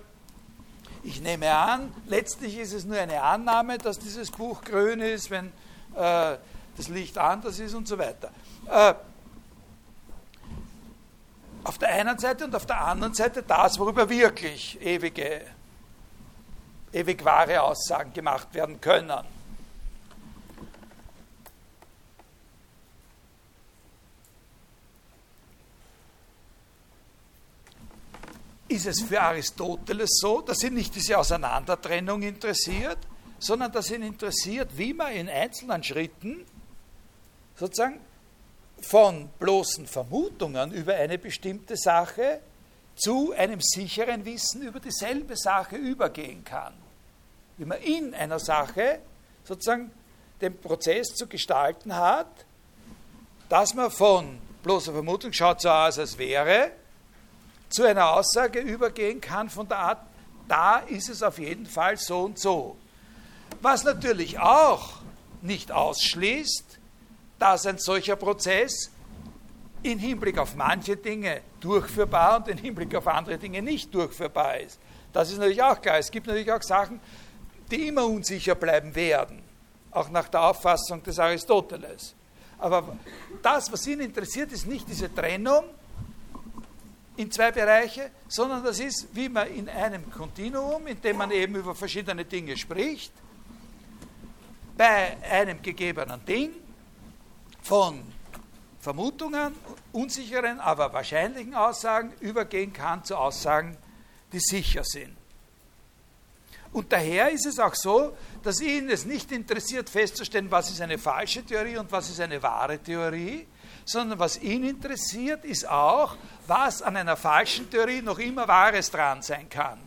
ich nehme an, letztlich ist es nur eine Annahme, dass dieses Buch grün ist, wenn äh, das Licht anders ist und so weiter. Äh, auf der einen Seite und auf der anderen Seite das, worüber wirklich ewige, ewig wahre Aussagen gemacht werden können. ist es für Aristoteles so, dass ihn nicht diese Auseinandertrennung interessiert, sondern dass ihn interessiert, wie man in einzelnen Schritten sozusagen von bloßen Vermutungen über eine bestimmte Sache zu einem sicheren Wissen über dieselbe Sache übergehen kann. Wie man in einer Sache sozusagen den Prozess zu gestalten hat, dass man von bloßer Vermutung schaut so aus, als wäre, zu einer Aussage übergehen kann von der Art, da ist es auf jeden Fall so und so. Was natürlich auch nicht ausschließt, dass ein solcher Prozess in Hinblick auf manche Dinge durchführbar und in Hinblick auf andere Dinge nicht durchführbar ist. Das ist natürlich auch klar. Es gibt natürlich auch Sachen, die immer unsicher bleiben werden, auch nach der Auffassung des Aristoteles. Aber das, was ihn interessiert, ist nicht diese Trennung in zwei Bereiche, sondern das ist, wie man in einem Kontinuum, in dem man eben über verschiedene Dinge spricht, bei einem gegebenen Ding von Vermutungen, unsicheren, aber wahrscheinlichen Aussagen übergehen kann zu Aussagen, die sicher sind. Und daher ist es auch so, dass ihn es nicht interessiert festzustellen, was ist eine falsche Theorie und was ist eine wahre Theorie, sondern was ihn interessiert, ist auch, was an einer falschen Theorie noch immer Wahres dran sein kann.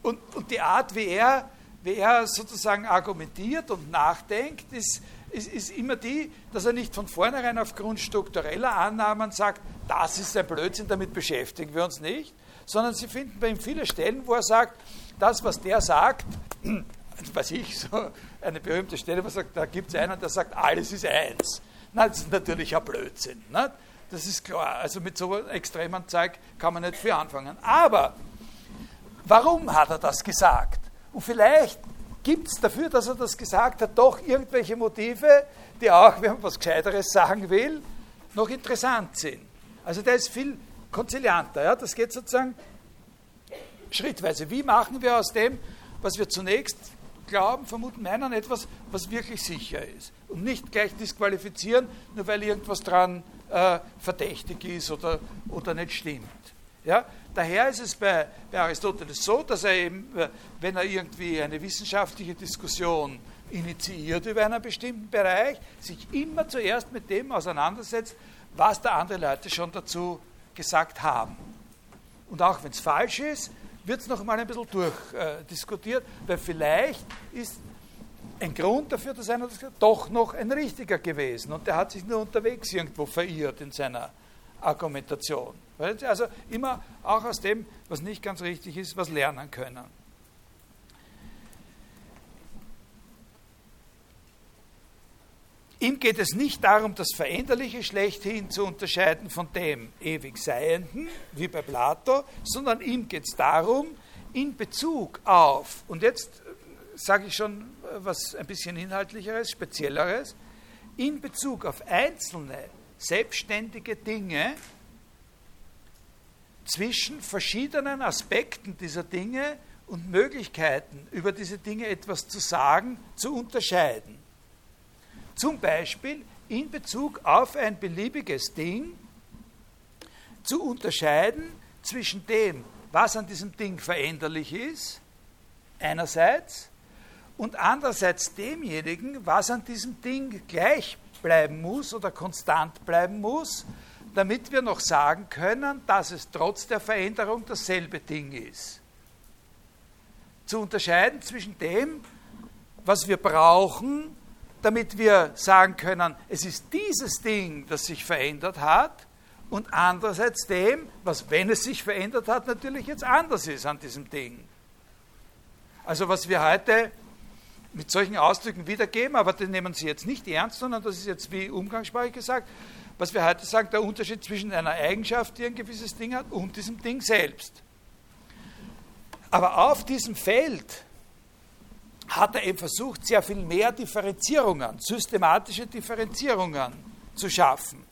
Und, und die Art, wie er, wie er sozusagen argumentiert und nachdenkt, ist, ist, ist immer die, dass er nicht von vornherein aufgrund struktureller Annahmen sagt, das ist ein Blödsinn, damit beschäftigen wir uns nicht, sondern Sie finden bei ihm viele Stellen, wo er sagt, das, was der sagt, weiß ich, so eine berühmte Stelle, wo er sagt, da gibt es einen, der sagt, alles ist eins. Na, das ist natürlich ein Blödsinn. Ne? Das ist klar. Also mit so extremen Zeug kann man nicht viel anfangen. Aber warum hat er das gesagt? Und vielleicht gibt es dafür, dass er das gesagt hat, doch irgendwelche Motive, die auch, wenn man was Gescheiteres sagen will, noch interessant sind. Also der ist viel konzilianter. Ja? Das geht sozusagen schrittweise. Wie machen wir aus dem, was wir zunächst glauben, vermuten, meinen, etwas, was wirklich sicher ist. Und nicht gleich disqualifizieren, nur weil irgendwas dran äh, verdächtig ist oder, oder nicht stimmt. Ja? Daher ist es bei, bei Aristoteles so, dass er eben, äh, wenn er irgendwie eine wissenschaftliche Diskussion initiiert über einen bestimmten Bereich, sich immer zuerst mit dem auseinandersetzt, was da andere Leute schon dazu gesagt haben. Und auch wenn es falsch ist, wird es noch mal ein bisschen durchdiskutiert, äh, weil vielleicht ist ein Grund dafür, dass einer das doch noch ein richtiger gewesen und der hat sich nur unterwegs irgendwo verirrt in seiner Argumentation. Also immer auch aus dem, was nicht ganz richtig ist, was lernen können. Ihm geht es nicht darum, das Veränderliche schlechthin zu unterscheiden von dem ewig Seienden, wie bei Plato, sondern ihm geht es darum, in Bezug auf, und jetzt äh, sage ich schon äh, was ein bisschen inhaltlicheres, spezielleres, in Bezug auf einzelne selbstständige Dinge zwischen verschiedenen Aspekten dieser Dinge und Möglichkeiten, über diese Dinge etwas zu sagen, zu unterscheiden. Zum Beispiel in Bezug auf ein beliebiges Ding zu unterscheiden zwischen dem, was an diesem Ding veränderlich ist, einerseits, und andererseits demjenigen, was an diesem Ding gleich bleiben muss oder konstant bleiben muss, damit wir noch sagen können, dass es trotz der Veränderung dasselbe Ding ist. Zu unterscheiden zwischen dem, was wir brauchen, damit wir sagen können, es ist dieses Ding, das sich verändert hat, und andererseits dem, was, wenn es sich verändert hat, natürlich jetzt anders ist an diesem Ding. Also was wir heute mit solchen Ausdrücken wiedergeben, aber den nehmen Sie jetzt nicht ernst, sondern das ist jetzt wie umgangssprachlich gesagt, was wir heute sagen, der Unterschied zwischen einer Eigenschaft, die ein gewisses Ding hat, und diesem Ding selbst. Aber auf diesem Feld hat er eben versucht, sehr viel mehr Differenzierungen, systematische Differenzierungen zu schaffen.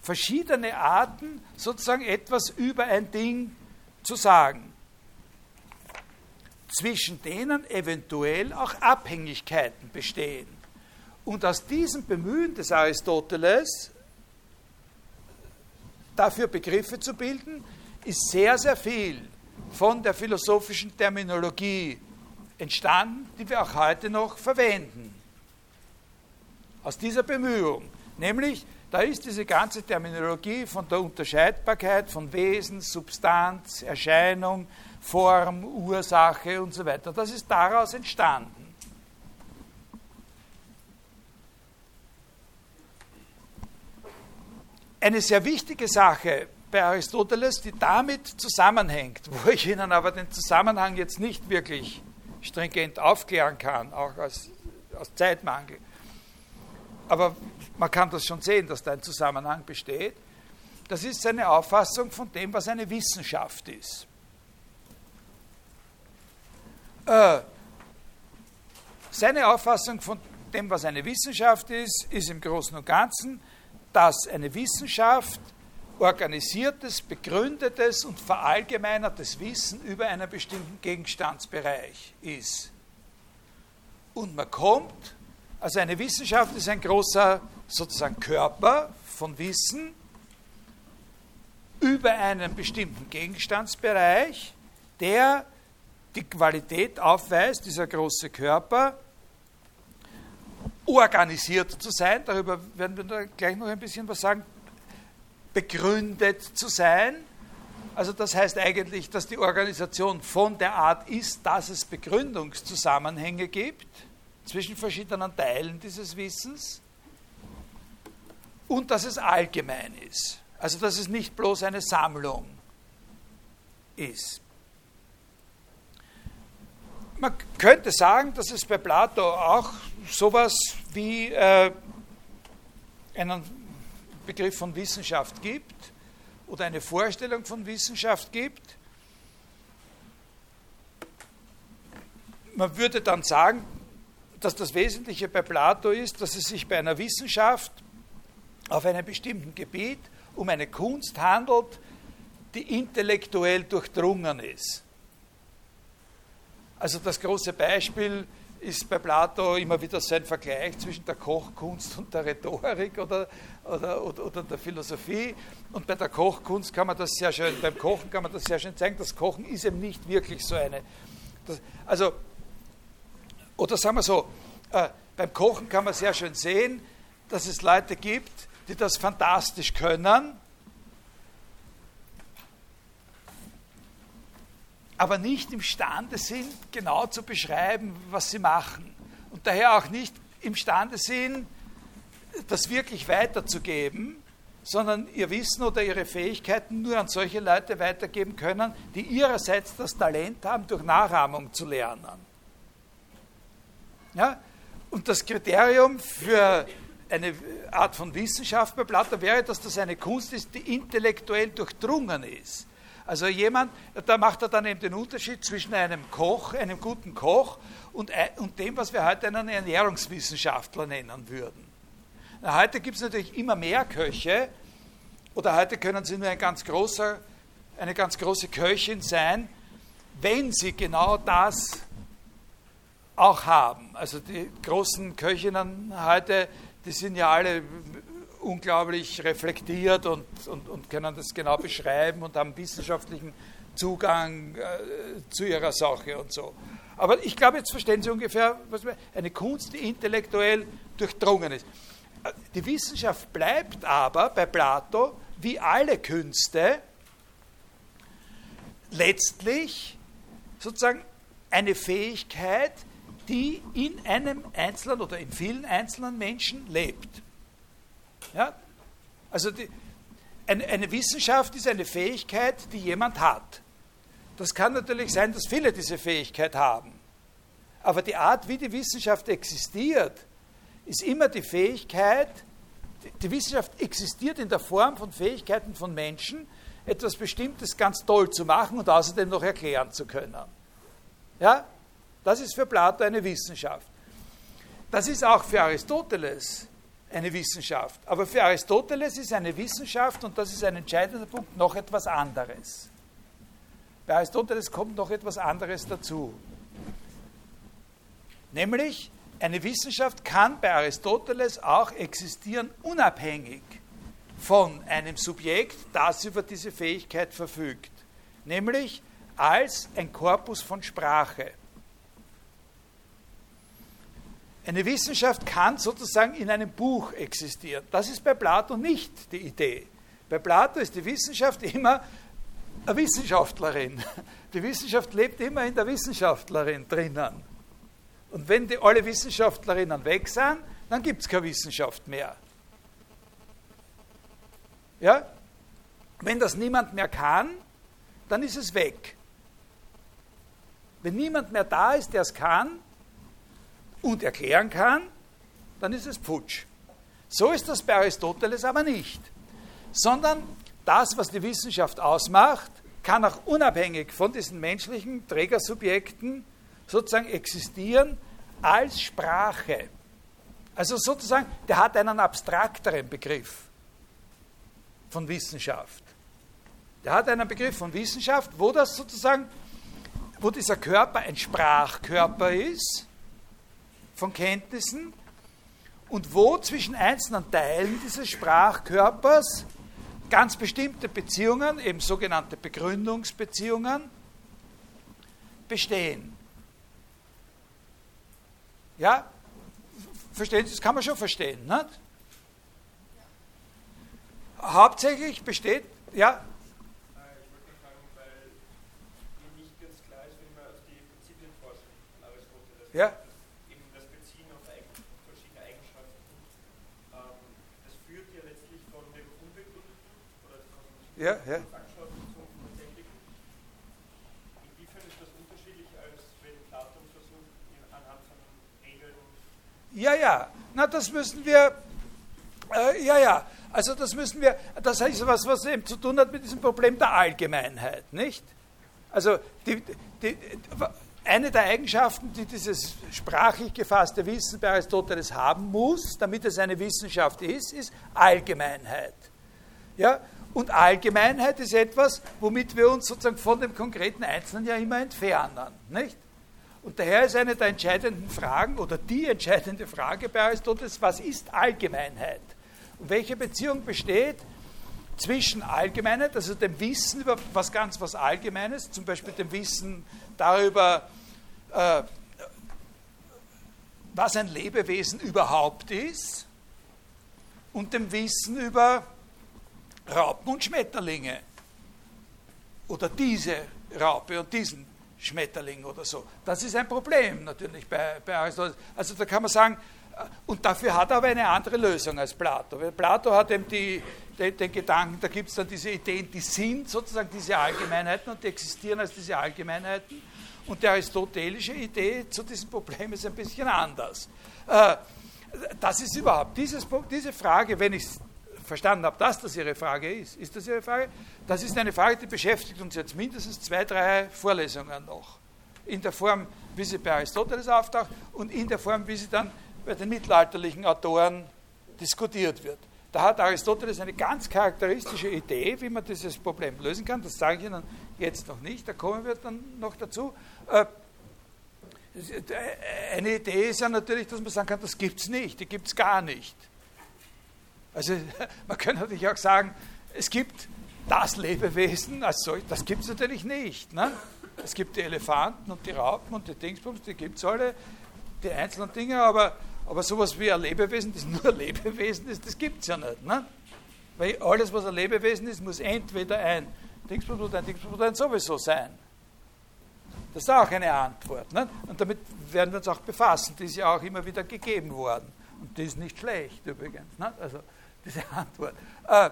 Verschiedene Arten, sozusagen etwas über ein Ding zu sagen zwischen denen eventuell auch Abhängigkeiten bestehen. Und aus diesem Bemühen des Aristoteles, dafür Begriffe zu bilden, ist sehr, sehr viel von der philosophischen Terminologie entstanden, die wir auch heute noch verwenden. Aus dieser Bemühung. Nämlich, da ist diese ganze Terminologie von der Unterscheidbarkeit von Wesen, Substanz, Erscheinung, Form, Ursache und so weiter. Das ist daraus entstanden. Eine sehr wichtige Sache bei Aristoteles, die damit zusammenhängt, wo ich Ihnen aber den Zusammenhang jetzt nicht wirklich stringent aufklären kann, auch aus, aus Zeitmangel. Aber man kann das schon sehen, dass da ein Zusammenhang besteht. Das ist seine Auffassung von dem, was eine Wissenschaft ist. Äh, seine Auffassung von dem, was eine Wissenschaft ist, ist im Großen und Ganzen, dass eine Wissenschaft organisiertes, begründetes und verallgemeinertes Wissen über einen bestimmten Gegenstandsbereich ist. Und man kommt, also eine Wissenschaft ist ein großer sozusagen Körper von Wissen über einen bestimmten Gegenstandsbereich, der die Qualität aufweist, dieser große Körper, organisiert zu sein, darüber werden wir gleich noch ein bisschen was sagen, begründet zu sein. Also das heißt eigentlich, dass die Organisation von der Art ist, dass es Begründungszusammenhänge gibt zwischen verschiedenen Teilen dieses Wissens und dass es allgemein ist. Also dass es nicht bloß eine Sammlung ist. Man könnte sagen, dass es bei Plato auch sowas wie äh, einen Begriff von Wissenschaft gibt oder eine Vorstellung von Wissenschaft gibt. Man würde dann sagen, dass das Wesentliche bei Plato ist, dass es sich bei einer Wissenschaft auf einem bestimmten Gebiet um eine Kunst handelt, die intellektuell durchdrungen ist. Also das große Beispiel ist bei Plato immer wieder sein Vergleich zwischen der Kochkunst und der Rhetorik oder, oder, oder, oder, der Philosophie. Und bei der Kochkunst kann man das sehr schön, beim Kochen kann man das sehr schön zeigen, das Kochen ist eben nicht wirklich so eine. Das, also, oder sagen wir so, äh, beim Kochen kann man sehr schön sehen, dass es Leute gibt, die das fantastisch können aber nicht imstande sind, genau zu beschreiben, was sie machen. Und daher auch nicht imstande sind, das wirklich weiterzugeben, sondern ihr Wissen oder ihre Fähigkeiten nur an solche Leute weitergeben können, die ihrerseits das Talent haben, durch Nachahmung zu lernen. Ja? Und das Kriterium für eine Art von Wissenschaft bei Plato wäre, dass das eine Kunst ist, die intellektuell durchdrungen ist. Also jemand, da macht er dann eben den Unterschied zwischen einem Koch, einem guten Koch und, und dem, was wir heute einen Ernährungswissenschaftler nennen würden. Na, heute gibt es natürlich immer mehr Köche oder heute können sie nur ein ganz großer eine ganz große Köchin sein, wenn sie genau das auch haben. Also die großen Köchinnen heute, die sind ja alle unglaublich reflektiert und, und, und können das genau beschreiben und haben wissenschaftlichen Zugang äh, zu ihrer Sache und so. Aber ich glaube, jetzt verstehen Sie ungefähr, was eine Kunst, die intellektuell durchdrungen ist. Die Wissenschaft bleibt aber bei Plato, wie alle Künste, letztlich sozusagen eine Fähigkeit, die in einem einzelnen oder in vielen einzelnen Menschen lebt. Ja? Also die, eine, eine Wissenschaft ist eine Fähigkeit, die jemand hat. Das kann natürlich sein, dass viele diese Fähigkeit haben. Aber die Art, wie die Wissenschaft existiert, ist immer die Fähigkeit, die Wissenschaft existiert in der Form von Fähigkeiten von Menschen, etwas Bestimmtes ganz toll zu machen und außerdem noch erklären zu können. Ja? Das ist für Plato eine Wissenschaft. Das ist auch für Aristoteles eine Wissenschaft. Aber für Aristoteles ist eine Wissenschaft, und das ist ein entscheidender Punkt, noch etwas anderes. Bei Aristoteles kommt noch etwas anderes dazu. Nämlich, eine Wissenschaft kann bei Aristoteles auch existieren, unabhängig von einem Subjekt, das über diese Fähigkeit verfügt, nämlich als ein Korpus von Sprache. Eine Wissenschaft kann sozusagen in einem Buch existieren. Das ist bei Plato nicht die Idee. Bei Plato ist die Wissenschaft immer eine Wissenschaftlerin. Die Wissenschaft lebt immer in der Wissenschaftlerin drinnen. Und wenn die alle Wissenschaftlerinnen weg sind, dann gibt es keine Wissenschaft mehr. Ja? Wenn das niemand mehr kann, dann ist es weg. Wenn niemand mehr da ist, der es kann und erklären kann, dann ist es Pfutsch. So ist das bei Aristoteles aber nicht. Sondern das, was die Wissenschaft ausmacht, kann auch unabhängig von diesen menschlichen Trägersubjekten sozusagen existieren als Sprache. Also sozusagen, der hat einen abstrakteren Begriff von Wissenschaft. Der hat einen Begriff von Wissenschaft, wo das sozusagen, wo dieser Körper ein Sprachkörper ist von Kenntnissen und wo zwischen einzelnen Teilen dieses Sprachkörpers ganz bestimmte Beziehungen, eben sogenannte Begründungsbeziehungen, bestehen. Ja, verstehen Sie, das kann man schon verstehen, nicht? Hauptsächlich besteht, ja? Ja. Eben das Beziehen auf verschiedene Eigenschaften, ähm, das führt ja letztlich von dem Unbegründeten oder von ja, ja. zum Tatsächlichen. Inwiefern ist das unterschiedlich, als wenn Platon versucht, anhand von Regeln. Ja, ja, na, das müssen wir, äh, ja, ja, also das müssen wir, das heißt was, was eben zu tun hat mit diesem Problem der Allgemeinheit, nicht? Also die, die, eine der Eigenschaften, die dieses sprachlich gefasste Wissen bei Aristoteles haben muss, damit es eine Wissenschaft ist, ist Allgemeinheit. Ja? Und Allgemeinheit ist etwas, womit wir uns sozusagen von dem konkreten Einzelnen ja immer entfernen. Nicht? Und daher ist eine der entscheidenden Fragen oder die entscheidende Frage bei Aristoteles, was ist Allgemeinheit? Und welche Beziehung besteht zwischen Allgemeinheit, also dem Wissen über was ganz was Allgemeines, zum Beispiel dem Wissen darüber, äh, was ein Lebewesen überhaupt ist, und dem Wissen über Raupen und Schmetterlinge. Oder diese Raupe und diesen Schmetterling oder so. Das ist ein Problem natürlich bei, bei Aristoteles. Also da kann man sagen, und dafür hat er aber eine andere Lösung als Plato. Weil Plato hat eben die, den, den Gedanken, da gibt es dann diese Ideen, die sind sozusagen diese Allgemeinheiten und die existieren als diese Allgemeinheiten. Und die aristotelische Idee zu diesem Problem ist ein bisschen anders. Äh, das ist überhaupt, dieses, diese Frage, wenn ich verstanden habe, dass das Ihre Frage ist, ist das Ihre Frage? Das ist eine Frage, die beschäftigt uns jetzt mindestens zwei, drei Vorlesungen noch. In der Form, wie sie bei Aristoteles auftaucht und in der Form, wie sie dann bei den mittelalterlichen Autoren diskutiert wird. Da hat Aristoteles eine ganz charakteristische Idee, wie man dieses Problem lösen kann. Das sage ich Ihnen jetzt noch nicht, da kommen wir dann noch dazu. Äh, eine Idee ist ja natürlich, dass man sagen kann, das gibt es nicht, die gibt es gar nicht. Also man könnte natürlich auch sagen, es gibt das Lebewesen als solch, das gibt es natürlich nicht. Ne? Es gibt die Elefanten und die Raupen und die Dingsbums, die gibt es alle, die einzelnen Dinge, aber, aber sowas wie ein Lebewesen, das nur ein Lebewesen ist, das gibt es ja nicht. Ne? Weil alles, was ein Lebewesen ist, muss entweder ein Dingsbums oder ein Dingsbums oder ein sowieso sein. Das ist auch eine Antwort. Ne? Und damit werden wir uns auch befassen. Die ist ja auch immer wieder gegeben worden. Und die ist nicht schlecht übrigens. Ne? Also diese Antwort. Äh,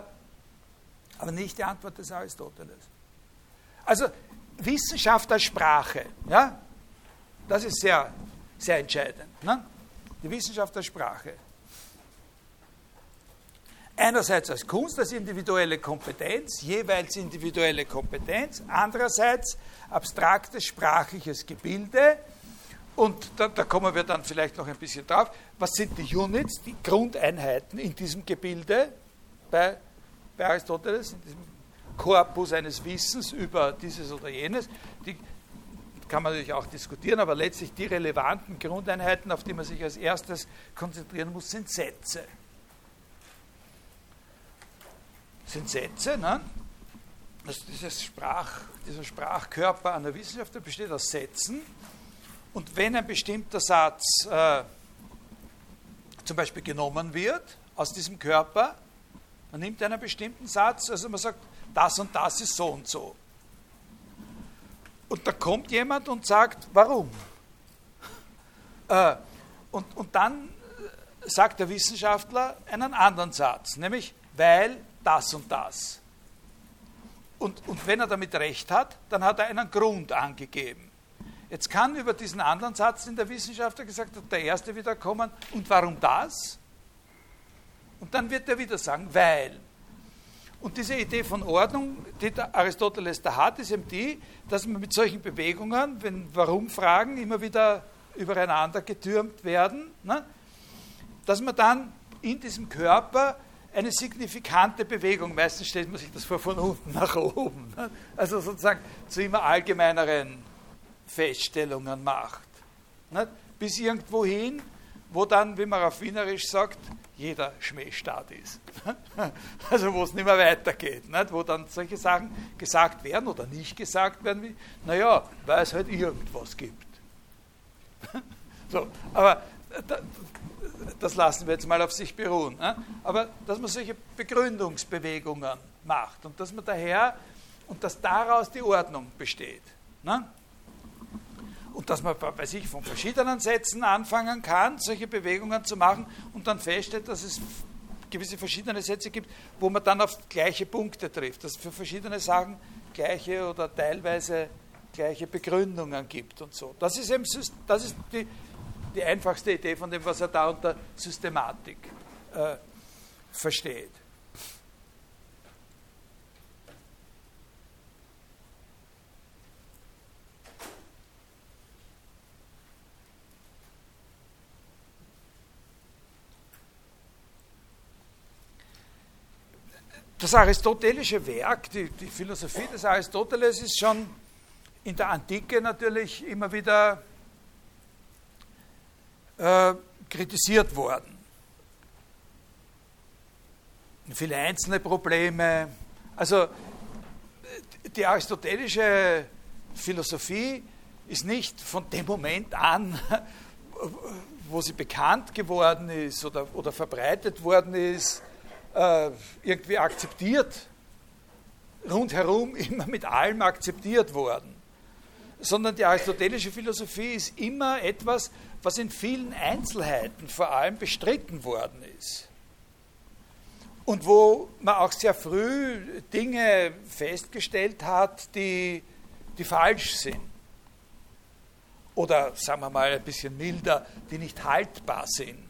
aber nicht die Antwort des Aristoteles. Also Wissenschaft als Sprache, ja, das ist sehr, sehr entscheidend. Ne? Die Wissenschaft als Sprache. Einerseits als Kunst, als individuelle Kompetenz, jeweils individuelle Kompetenz, andererseits abstraktes sprachliches Gebilde. Und da, da, kommen wir dann vielleicht noch ein bisschen drauf. Was sind die Units, die Grundeinheiten in diesem Gebilde bei, bei Aristoteles, in diesem Korpus eines Wissens über dieses oder jenes? Die kann man natürlich auch diskutieren, aber letztlich die relevanten Grundeinheiten, auf die man sich als erstes konzentrieren muss, sind Sätze. sind Sätze, ne? Also dieses Sprach, dieser Sprachkörper einer Wissenschaft der besteht aus Sätzen. Und wenn ein bestimmter Satz äh, zum Beispiel genommen wird aus diesem Körper, man nimmt einen bestimmten Satz, also man sagt, das und das ist so und so. Und da kommt jemand und sagt, warum? Äh, und, und dann sagt der Wissenschaftler einen anderen Satz, nämlich, weil das und das. Und, und wenn er damit recht hat, dann hat er einen Grund angegeben. Jetzt kann über diesen anderen Satz, den der Wissenschaftler gesagt hat, der erste wieder kommen, und warum das? Und dann wird er wieder sagen, weil. Und diese Idee von Ordnung, die Aristoteles da hat, ist eben die, dass man mit solchen Bewegungen, wenn Warum-Fragen immer wieder übereinander getürmt werden, ne, dass man dann in diesem Körper eine signifikante Bewegung, meistens stellt man sich das vor von unten nach oben, ne? also sozusagen zu immer allgemeineren Feststellungen macht. Ne? Bis irgendwo hin, wo dann, wie man auf Wienerisch sagt, jeder Schmähstaat ist. Also wo es nicht mehr weitergeht, nicht? wo dann solche Sachen gesagt werden oder nicht gesagt werden, wie, naja, weil es halt irgendwas gibt. So, aber das lassen wir jetzt mal auf sich beruhen. Ne? Aber dass man solche Begründungsbewegungen macht und dass man daher und dass daraus die Ordnung besteht. Ne? Und dass man bei sich von verschiedenen Sätzen anfangen kann, solche Bewegungen zu machen und dann feststellt, dass es gewisse verschiedene Sätze gibt, wo man dann auf gleiche Punkte trifft, dass es für verschiedene Sachen gleiche oder teilweise gleiche Begründungen gibt und so. Das ist, eben, das ist die die einfachste Idee von dem, was er da unter Systematik äh, versteht. Das aristotelische Werk, die, die, Philosophie des Aristoteles ist schon in der Antike natürlich immer wieder äh, kritisiert worden. Viele einzelne Probleme. Also die aristotelische Philosophie ist nicht von dem Moment an, wo sie bekannt geworden ist oder, oder verbreitet worden ist, äh, irgendwie akzeptiert, rundherum immer mit allem akzeptiert worden. Sondern die aristotelische Philosophie ist immer etwas, was in vielen Einzelheiten vor allem bestritten worden ist. Und wo man auch sehr früh Dinge festgestellt hat, die, die falsch sind. Oder sagen wir mal ein bisschen milder, die nicht haltbar sind.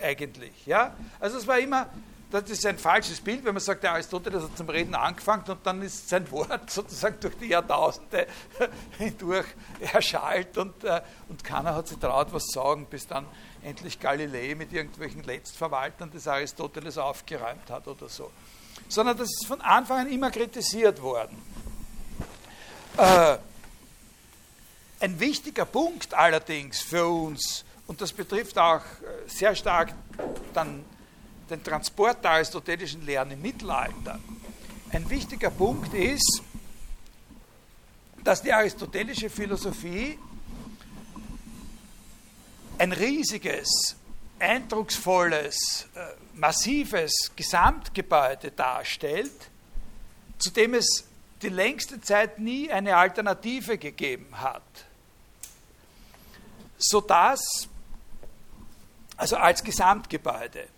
Eigentlich. Ja? Also es war immer das ist ein falsches Bild, wenn man sagt, der Aristoteles hat zum Reden angefangen und dann ist sein Wort sozusagen durch die Jahrtausende hindurch erschallt und, äh, und keiner hat sich traut, was sagen, bis dann endlich Galilei mit irgendwelchen Letztverwaltern des Aristoteles aufgeräumt hat oder so. Sondern das ist von Anfang an immer kritisiert worden. Äh, ein wichtiger Punkt allerdings für uns, und das betrifft auch äh, sehr stark dann den Transport der aristotelischen Lehren im Mittelalter, ein wichtiger Punkt ist, dass die aristotelische Philosophie ein riesiges, eindrucksvolles, äh, massives Gesamtgebäude darstellt, zu dem es die längste Zeit nie eine Alternative gegeben hat, sodass, also als Gesamtgebäude,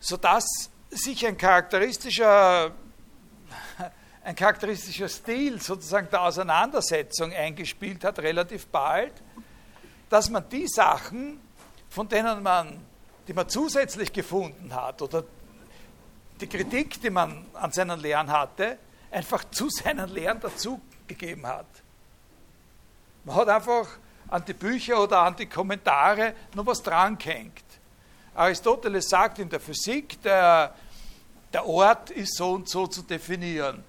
sodass sich ein charakteristischer, ein charakteristischer Stil sozusagen der Auseinandersetzung eingespielt hat, relativ bald, dass man die Sachen, von denen man, die man zusätzlich gefunden hat, oder die Kritik, die man an seinen Lehren hatte, einfach zu seinen Lehren dazugegeben hat. Man hat einfach an die Bücher oder an die Kommentare noch was dran gehängt. Aristoteles sagt in der Physik, der, der Ort ist so und so zu definieren.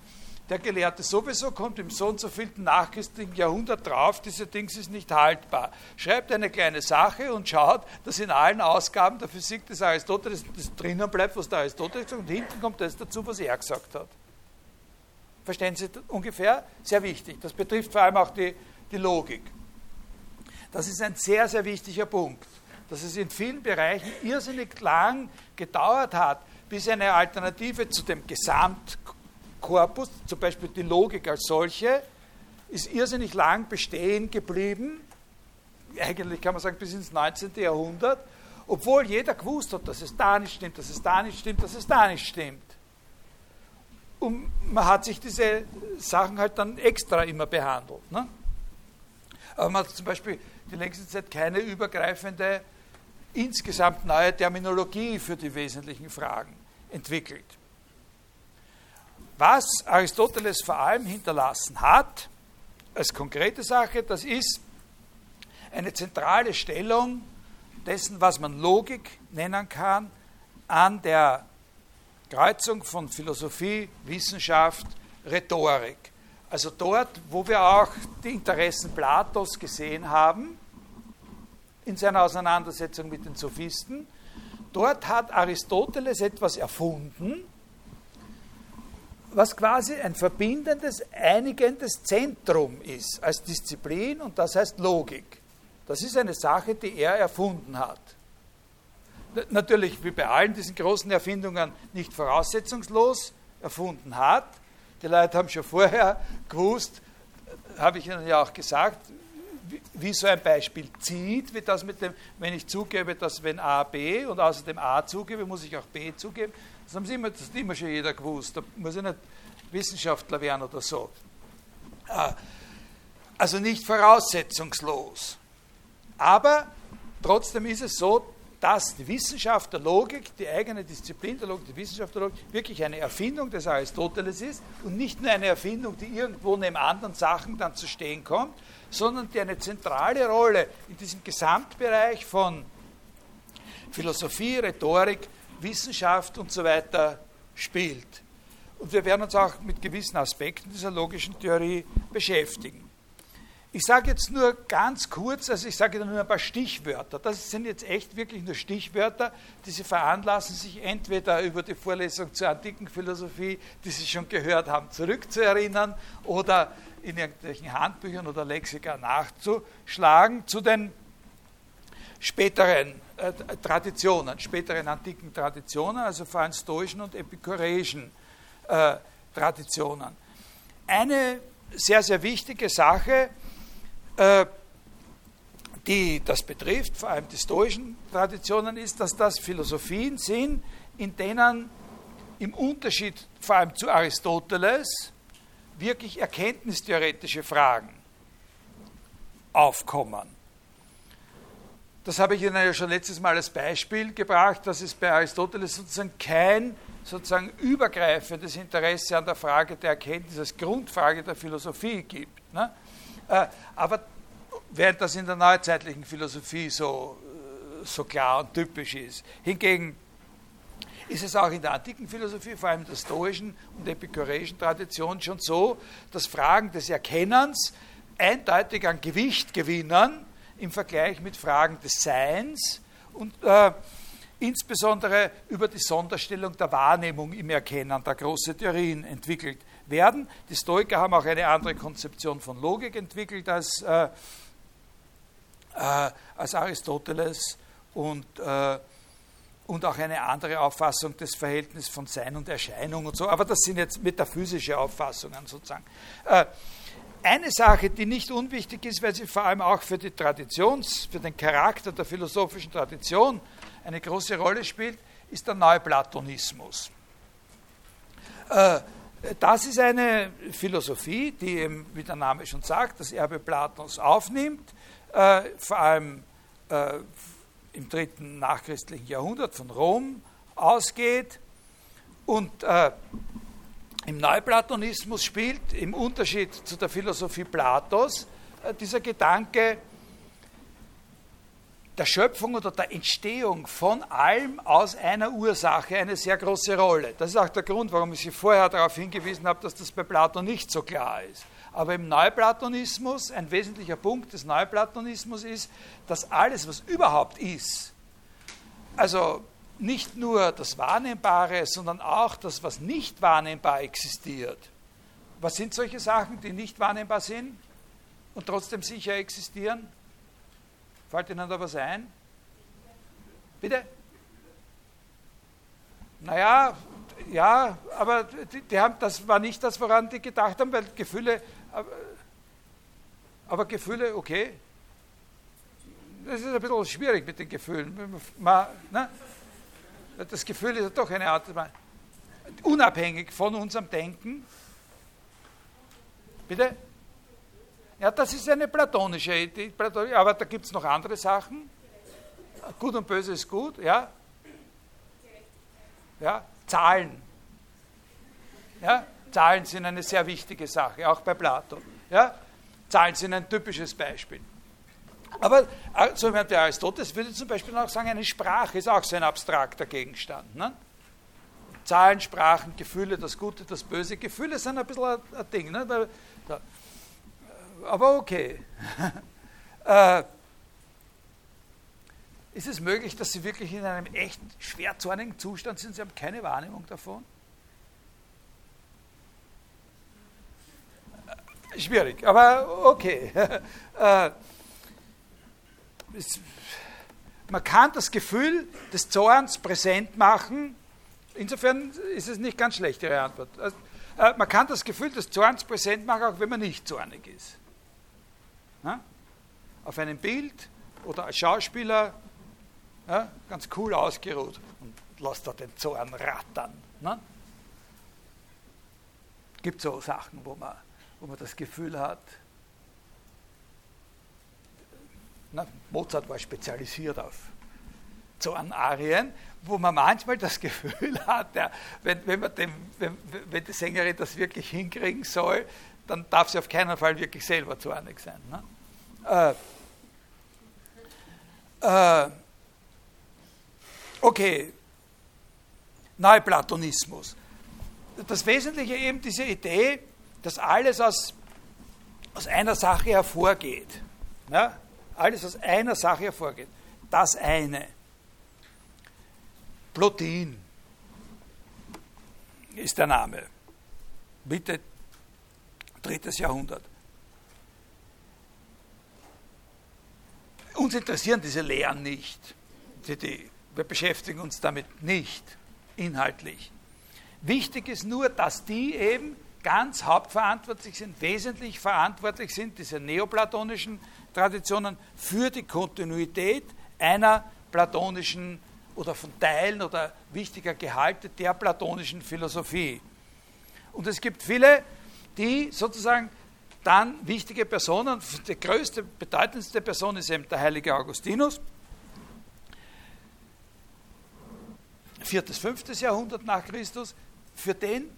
Der Gelehrte sowieso kommt im so und so vielten nachchristlichen Jahrhundert drauf, diese Dings ist nicht haltbar. Schreibt eine kleine Sache und schaut, dass in allen Ausgaben der Physik des Aristoteles das drinnen bleibt, was der Aristoteles sagt, und hinten kommt das dazu, was er gesagt hat. Verstehen Sie ungefähr? Sehr wichtig. Das betrifft vor allem auch die, die Logik. Das ist ein sehr, sehr wichtiger Punkt dass es in vielen Bereichen irrsinnig lang gedauert hat, bis eine Alternative zu dem Gesamtkorpus, zum Beispiel die Logik als solche, ist irrsinnig lang bestehen geblieben, eigentlich kann man sagen bis ins 19. Jahrhundert, obwohl jeder gewusst hat, dass es da nicht stimmt, dass es da nicht stimmt, dass es da nicht stimmt. Und man hat sich diese Sachen halt dann extra immer behandelt. Ne? Aber man hat zum Beispiel die längste Zeit keine übergreifende insgesamt neue Terminologie für die wesentlichen Fragen entwickelt. Was Aristoteles vor allem hinterlassen hat, als konkrete Sache, das ist eine zentrale Stellung dessen, was man Logik nennen kann, an der Kreuzung von Philosophie, Wissenschaft, Rhetorik. Also dort, wo wir auch die Interessen Platos gesehen haben, in seiner Auseinandersetzung mit den Sophisten. Dort hat Aristoteles etwas erfunden, was quasi ein verbindendes, einigendes Zentrum ist als Disziplin und das heißt Logik. Das ist eine Sache, die er erfunden hat. Natürlich, wie bei allen diesen großen Erfindungen, nicht voraussetzungslos erfunden hat. Die Leute haben schon vorher gewusst, habe ich Ihnen ja auch gesagt, wie so ein Beispiel zieht, wie das mit dem, wenn ich zugebe, dass wenn A B und außerdem A zugebe, muss ich auch B zugeben. Das, haben sie immer, das hat immer schon jeder gewusst. Da muss ich nicht Wissenschaftler werden oder so. Ah, also nicht voraussetzungslos. Aber trotzdem ist es so, dass die Wissenschaft der Logik, die eigene Disziplin der Logik, die Wissenschaft der Logik, wirklich eine Erfindung des Aristoteles ist und nicht nur eine Erfindung, die irgendwo neben anderen Sachen dann zu stehen kommt, sondern die eine zentrale Rolle in diesem Gesamtbereich von Philosophie, Rhetorik, Wissenschaft und so weiter spielt. Und wir werden uns auch mit gewissen Aspekten dieser logischen Theorie beschäftigen. Ich sage jetzt nur ganz kurz, also ich sage nur ein paar Stichwörter. Das sind jetzt echt wirklich nur Stichwörter, die Sie veranlassen, sich entweder über die Vorlesung zur antiken Philosophie, die Sie schon gehört haben, zurückzuerinnern oder in irgendwelchen Handbüchern oder Lexika nachzuschlagen zu den späteren äh, Traditionen, späteren antiken Traditionen, also vor allem stoischen und epikureischen äh, Traditionen. Eine sehr, sehr wichtige Sache, äh, die das betrifft, vor allem die stoischen Traditionen, ist, dass das Philosophien sind, in denen im Unterschied vor allem zu Aristoteles wirklich erkenntnistheoretische Fragen aufkommen. Das habe ich Ihnen ja schon letztes Mal als Beispiel gebracht, dass es bei Aristoteles sozusagen kein sozusagen übergreifendes Interesse an der Frage der Erkenntnis als Grundfrage der Philosophie gibt. Ne? Äh, aber während das in der neuzeitlichen Philosophie so so klar und typisch ist. Hingegen ist es auch in der antiken Philosophie, vor allem in der stoischen und epikureischen Tradition, schon so, dass Fragen des Erkennens eindeutig an Gewicht gewinnen im Vergleich mit Fragen des Seins und äh, insbesondere über die Sonderstellung der Wahrnehmung im Erkennen, da große Theorien entwickelt werden. Die Stoiker haben auch eine andere Konzeption von Logik entwickelt als, äh, äh, als Aristoteles und, äh, und auch eine andere Auffassung des Verhältnisses von Sein und Erscheinung und so. Aber das sind jetzt metaphysische Auffassungen sozusagen. Äh, eine Sache, die nicht unwichtig ist, weil sie vor allem auch für die Traditions, für den Charakter der philosophischen Tradition eine große Rolle spielt, ist der Neuplatonismus. Äh, das ist eine Philosophie, die eben, wie der Name schon sagt, das Erbe Platons aufnimmt, äh, vor allem äh, im dritten nachchristlichen Jahrhundert von Rom ausgeht und im Neuplatonismus spielt im Unterschied zu der Philosophie Platos dieser Gedanke der Schöpfung oder der Entstehung von allem aus einer Ursache eine sehr große Rolle. Das ist auch der Grund, warum ich Sie vorher darauf hingewiesen habe, dass das bei Platon nicht so klar ist. Aber im Neuplatonismus, ein wesentlicher Punkt des Neuplatonismus ist, dass alles, was überhaupt ist, also nicht nur das Wahrnehmbare, sondern auch das, was nicht wahrnehmbar existiert. Was sind solche Sachen, die nicht wahrnehmbar sind und trotzdem sicher existieren? Fällt Ihnen da was ein? Bitte? Naja, ja, aber die, die, haben, das war nicht das, woran die gedacht haben, weil Gefühle, aber, aber Gefühle, okay. Das ist ein bisschen schwierig mit den Gefühlen. Man, ne? Das Gefühl ist doch eine Art, unabhängig von unserem Denken. Bitte? Ja, das ist eine platonische Idee, aber da gibt es noch andere Sachen. Gut und böse ist gut, ja. Ja, Zahlen. Ja, Zahlen sind eine sehr wichtige Sache, auch bei Plato. Ja, Zahlen sind ein typisches Beispiel. Aber so wie der Aristoteles würde zum Beispiel auch sagen, eine Sprache ist auch so ein abstrakter Gegenstand. Ne? Zahlen, Sprachen, Gefühle, das Gute, das Böse. Gefühle sind ein bisschen ein, ein Ding. Ne? Da, da, aber okay. äh, ist es möglich, dass Sie wirklich in einem echt schwer zornigen Zustand sind? Sie haben keine Wahrnehmung davon? Äh, schwierig, aber okay. äh, es, man kann das Gefühl des Zorns präsent machen. Insofern ist es nicht ganz schlecht, Ihre Antwort. Also, man kann das Gefühl des Zorns präsent machen, auch wenn man nicht zornig ist. Ja? Auf einem Bild oder als Schauspieler ja, ganz cool ausgeruht und lässt da den Zorn rattern. Ne? Gibt so Sachen, wo man, wo man das Gefühl hat, na, Mozart war spezialisiert auf Zornarien, wo man manchmal das Gefühl hat, ja, wenn, wenn, man dem, wenn, wenn die Sängerin das wirklich hinkriegen soll, dann darf sie auf keinen Fall wirklich selber zornig sein. Ne? Äh, äh, okay, Neuplatonismus. Das Wesentliche eben diese Idee, dass alles aus, aus einer Sache hervorgeht. Ja? Alles aus einer Sache hervorgeht. Das eine. Plotin ist der Name. Mitte drittes Jahrhundert. Uns interessieren diese Lehren nicht. Wir beschäftigen uns damit nicht inhaltlich. Wichtig ist nur, dass die eben ganz hauptverantwortlich sind, wesentlich verantwortlich sind, diese neoplatonischen Traditionen, für die Kontinuität einer platonischen oder von Teilen oder wichtiger Gehalte der platonischen Philosophie. Und es gibt viele die sozusagen dann wichtige Personen, die größte, bedeutendste Person ist eben der heilige Augustinus, viertes, fünftes Jahrhundert nach Christus, für den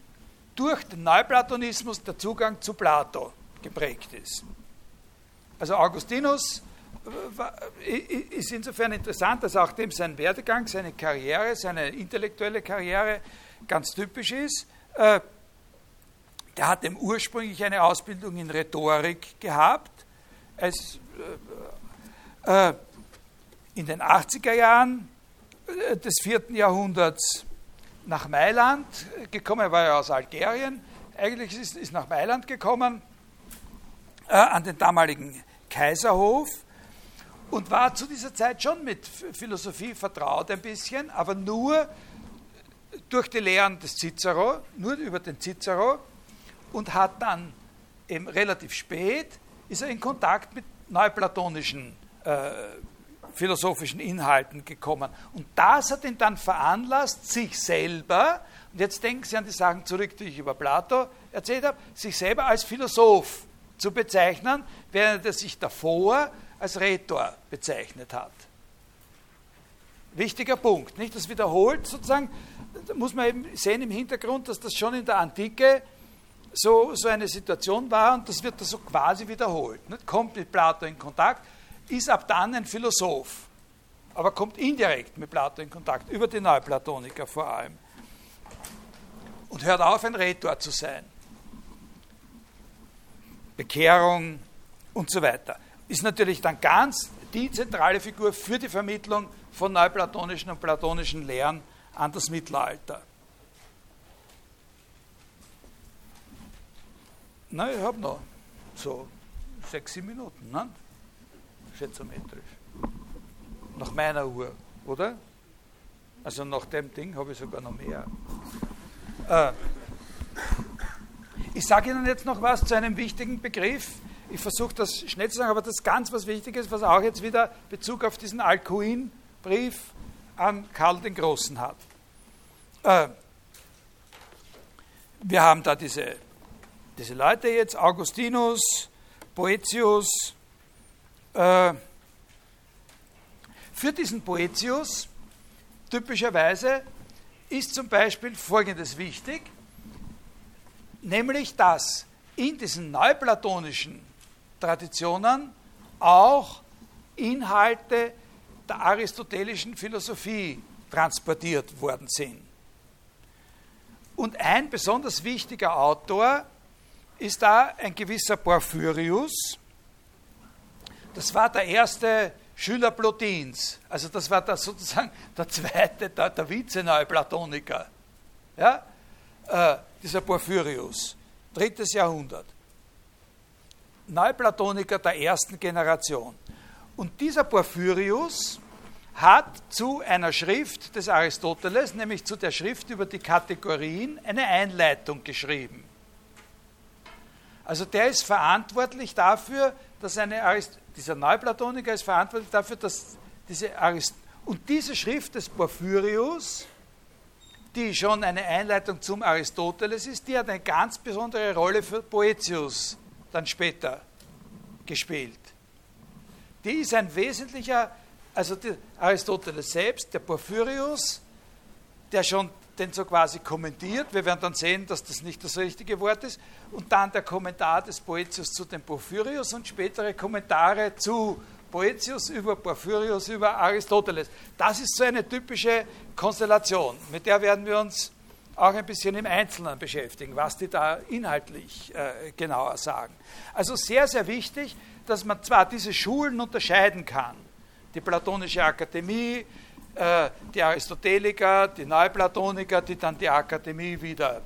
durch den Neuplatonismus der Zugang zu Plato geprägt ist. Also Augustinus ist insofern interessant, dass auch dem sein Werdegang, seine Karriere, seine intellektuelle Karriere ganz typisch ist. Der hat ursprünglich eine Ausbildung in Rhetorik gehabt. Als, äh, äh in den 80er Jahren äh, des vierten Jahrhunderts nach Mailand gekommen. Er war ja aus Algerien. Eigentlich ist, ist nach Mailand gekommen, äh, an den damaligen Kaiserhof und war zu dieser Zeit schon mit Philosophie vertraut ein bisschen, aber nur durch die Lehren des Cicero, nur über den Cicero und hat dann eben relativ spät ist er in Kontakt mit neuplatonischen äh, philosophischen Inhalten gekommen. Und das hat ihn dann veranlasst, sich selber, und jetzt denken Sie an die Sachen zurück, die ich über Plato erzählt habe, sich selber als Philosoph zu bezeichnen, während er sich davor als Rhetor bezeichnet hat. Wichtiger Punkt, nicht? Das wiederholt sozusagen, da muss man eben sehen im Hintergrund, dass das schon in der Antike so, so eine Situation war und das wird da so quasi wiederholt. Nicht? Kommt mit Plato in Kontakt, ist ab dann ein Philosoph, aber kommt indirekt mit Plato in Kontakt, über die Neuplatoniker vor allem. Und hört auf, ein Rhetor zu sein. Bekehrung und so weiter. Ist natürlich dann ganz die zentrale Figur für die Vermittlung von neuplatonischen und platonischen Lehren an das Mittelalter. Na, ich habe noch so sechs, sieben Minuten. Ne? schätzometrisch. Nach meiner Uhr, oder? Also nach dem Ding habe ich sogar noch mehr. Äh, ich sage Ihnen jetzt noch was zu einem wichtigen Begriff. Ich versuche das schnell zu sagen, aber das ganz was Wichtiges, was auch jetzt wieder Bezug auf diesen Alcuin-Brief an Karl den Großen hat. Äh, wir haben da diese, diese Leute jetzt, Augustinus, Boetius, äh, für diesen Poetius typischerweise ist zum Beispiel Folgendes wichtig, nämlich dass in diesen neuplatonischen Traditionen auch Inhalte der aristotelischen Philosophie transportiert worden sind. Und ein besonders wichtiger Autor ist da ein gewisser Porphyrius, das war der erste Schüler Plotins. Also das war der, sozusagen der zweite, der, der Vize-Neuplatoniker. Ja? Äh, dieser Porphyrius, drittes Jahrhundert. Neuplatoniker der ersten Generation. Und dieser Porphyrius hat zu einer Schrift des Aristoteles, nämlich zu der Schrift über die Kategorien, eine Einleitung geschrieben. Also der ist verantwortlich dafür, dass eine Arist dieser Neuplatoniker ist verantwortlich dafür, dass diese Arist und diese Schrift des Porphyrius, die schon eine Einleitung zum Aristoteles ist, die hat eine ganz besondere Rolle für Boetius dann später gespielt. Die ist ein wesentlicher, also Aristoteles selbst, der Porphyrius, der schon den so quasi kommentiert. Wir werden dann sehen, dass das nicht das richtige Wort ist. Und dann der Kommentar des Boetius zu dem Porphyrius und spätere Kommentare zu Boetius über Porphyrius über Aristoteles. Das ist so eine typische Konstellation. Mit der werden wir uns auch ein bisschen im Einzelnen beschäftigen, was die da inhaltlich äh, genauer sagen. Also sehr, sehr wichtig, dass man zwar diese Schulen unterscheiden kann. Die Platonische Akademie, äh, die Aristoteliker, die Neuplatoniker, die dann die Akademie wieder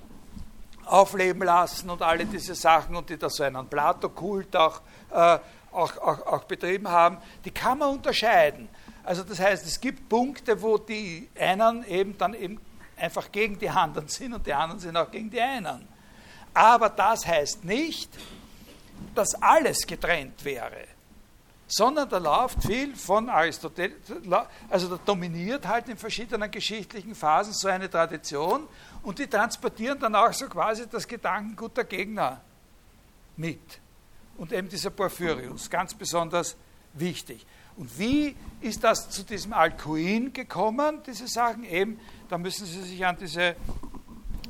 aufleben lassen und alle diese Sachen und die da so einen Plato-Kult auch, äh, auch, auch, auch betrieben haben, die kann man unterscheiden. Also das heißt, es gibt Punkte, wo die einen eben dann eben einfach gegen die anderen sind und die anderen sind auch gegen die einen. Aber das heißt nicht, dass alles getrennt wäre sondern da läuft viel von Aristoteles, also da dominiert halt in verschiedenen geschichtlichen Phasen so eine Tradition und die transportieren dann auch so quasi das Gedankengut der Gegner mit. Und eben dieser Porphyrius, ganz besonders wichtig. Und wie ist das zu diesem Alcuin gekommen, diese Sachen? Eben, da müssen Sie sich an diese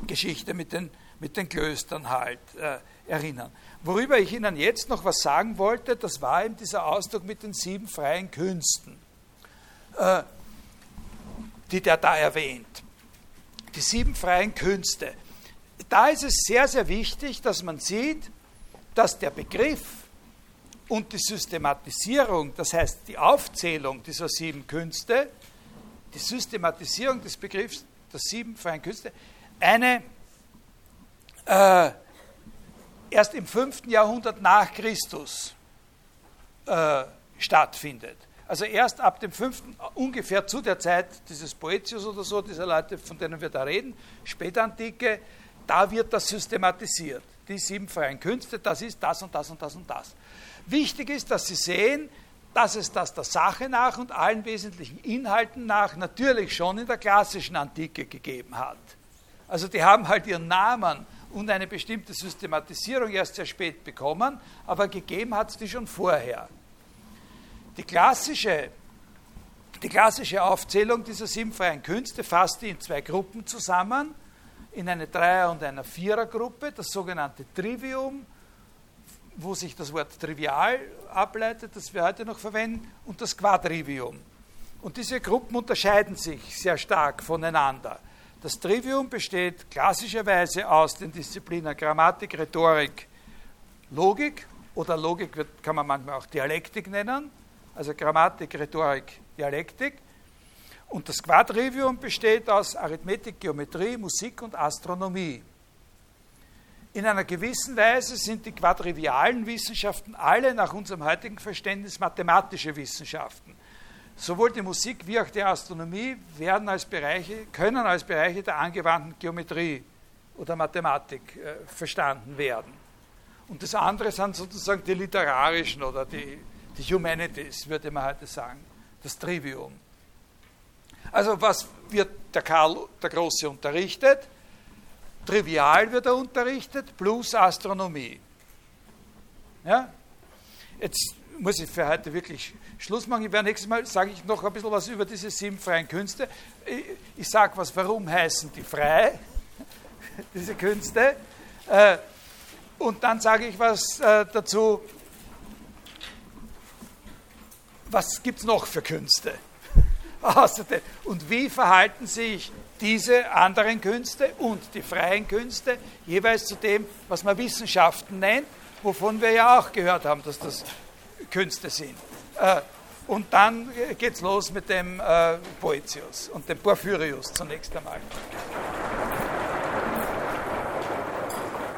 Geschichte mit den, mit den Klöstern halt äh, erinnern. Worüber ich Ihnen jetzt noch was sagen wollte, das war eben dieser Ausdruck mit den sieben freien Künsten, äh, die der da erwähnt. Die sieben freien Künste. Da ist es sehr, sehr wichtig, dass man sieht, dass der Begriff und die Systematisierung, das heißt die Aufzählung dieser sieben Künste, die Systematisierung des Begriffs der sieben freien Künste, eine äh, erst im 5. Jahrhundert nach Christus äh, stattfindet. Also erst ab dem 5., ungefähr zu der Zeit dieses Poetius oder so, dieser Leute, von denen wir da reden, Spätantike, da wird das systematisiert. Die sieben freien Künste, das ist das und das und das und das. Wichtig ist, dass Sie sehen, dass es das der Sache nach und allen wesentlichen Inhalten nach natürlich schon in der klassischen Antike gegeben hat. Also die haben halt ihren Namen und eine bestimmte Systematisierung erst sehr spät bekommen, aber gegeben hat es die schon vorher. Die klassische, die klassische Aufzählung dieser sieben freien Künste fasst die in zwei Gruppen zusammen, in eine Dreier- und eine Vierergruppe, das sogenannte Trivium, wo sich das Wort trivial ableitet, das wir heute noch verwenden, und das Quadrivium. Und diese Gruppen unterscheiden sich sehr stark voneinander. Das Trivium besteht klassischerweise aus den Disziplinen Grammatik, Rhetorik, Logik oder Logik wird, kann man manchmal auch Dialektik nennen, also Grammatik, Rhetorik, Dialektik. Und das Quadrivium besteht aus Arithmetik, Geometrie, Musik und Astronomie. In einer gewissen Weise sind die quadrivialen Wissenschaften alle nach unserem heutigen Verständnis mathematische Wissenschaften. Sowohl die Musik wie auch die Astronomie werden als Bereiche, können als Bereiche der angewandten Geometrie oder Mathematik äh, verstanden werden. Und das andere sind sozusagen die literarischen oder die, die Humanities, würde man heute sagen, das Trivium. Also was wird der Karl der Große unterrichtet? Trivial wird er unterrichtet, plus Astronomie. Ja? Jetzt muss ich für heute wirklich Schluss machen. Ich werde nächstes Mal sage ich noch ein bisschen was über diese sieben freien Künste. Ich, ich sage was, warum heißen die frei, diese Künste. Äh, und dann sage ich was äh, dazu, was gibt es noch für Künste? Und wie verhalten sich diese anderen Künste und die freien Künste jeweils zu dem, was man Wissenschaften nennt, wovon wir ja auch gehört haben, dass das Künste sind. Äh, und dann geht es los mit dem äh, Boetius und dem Porphyrius zunächst einmal.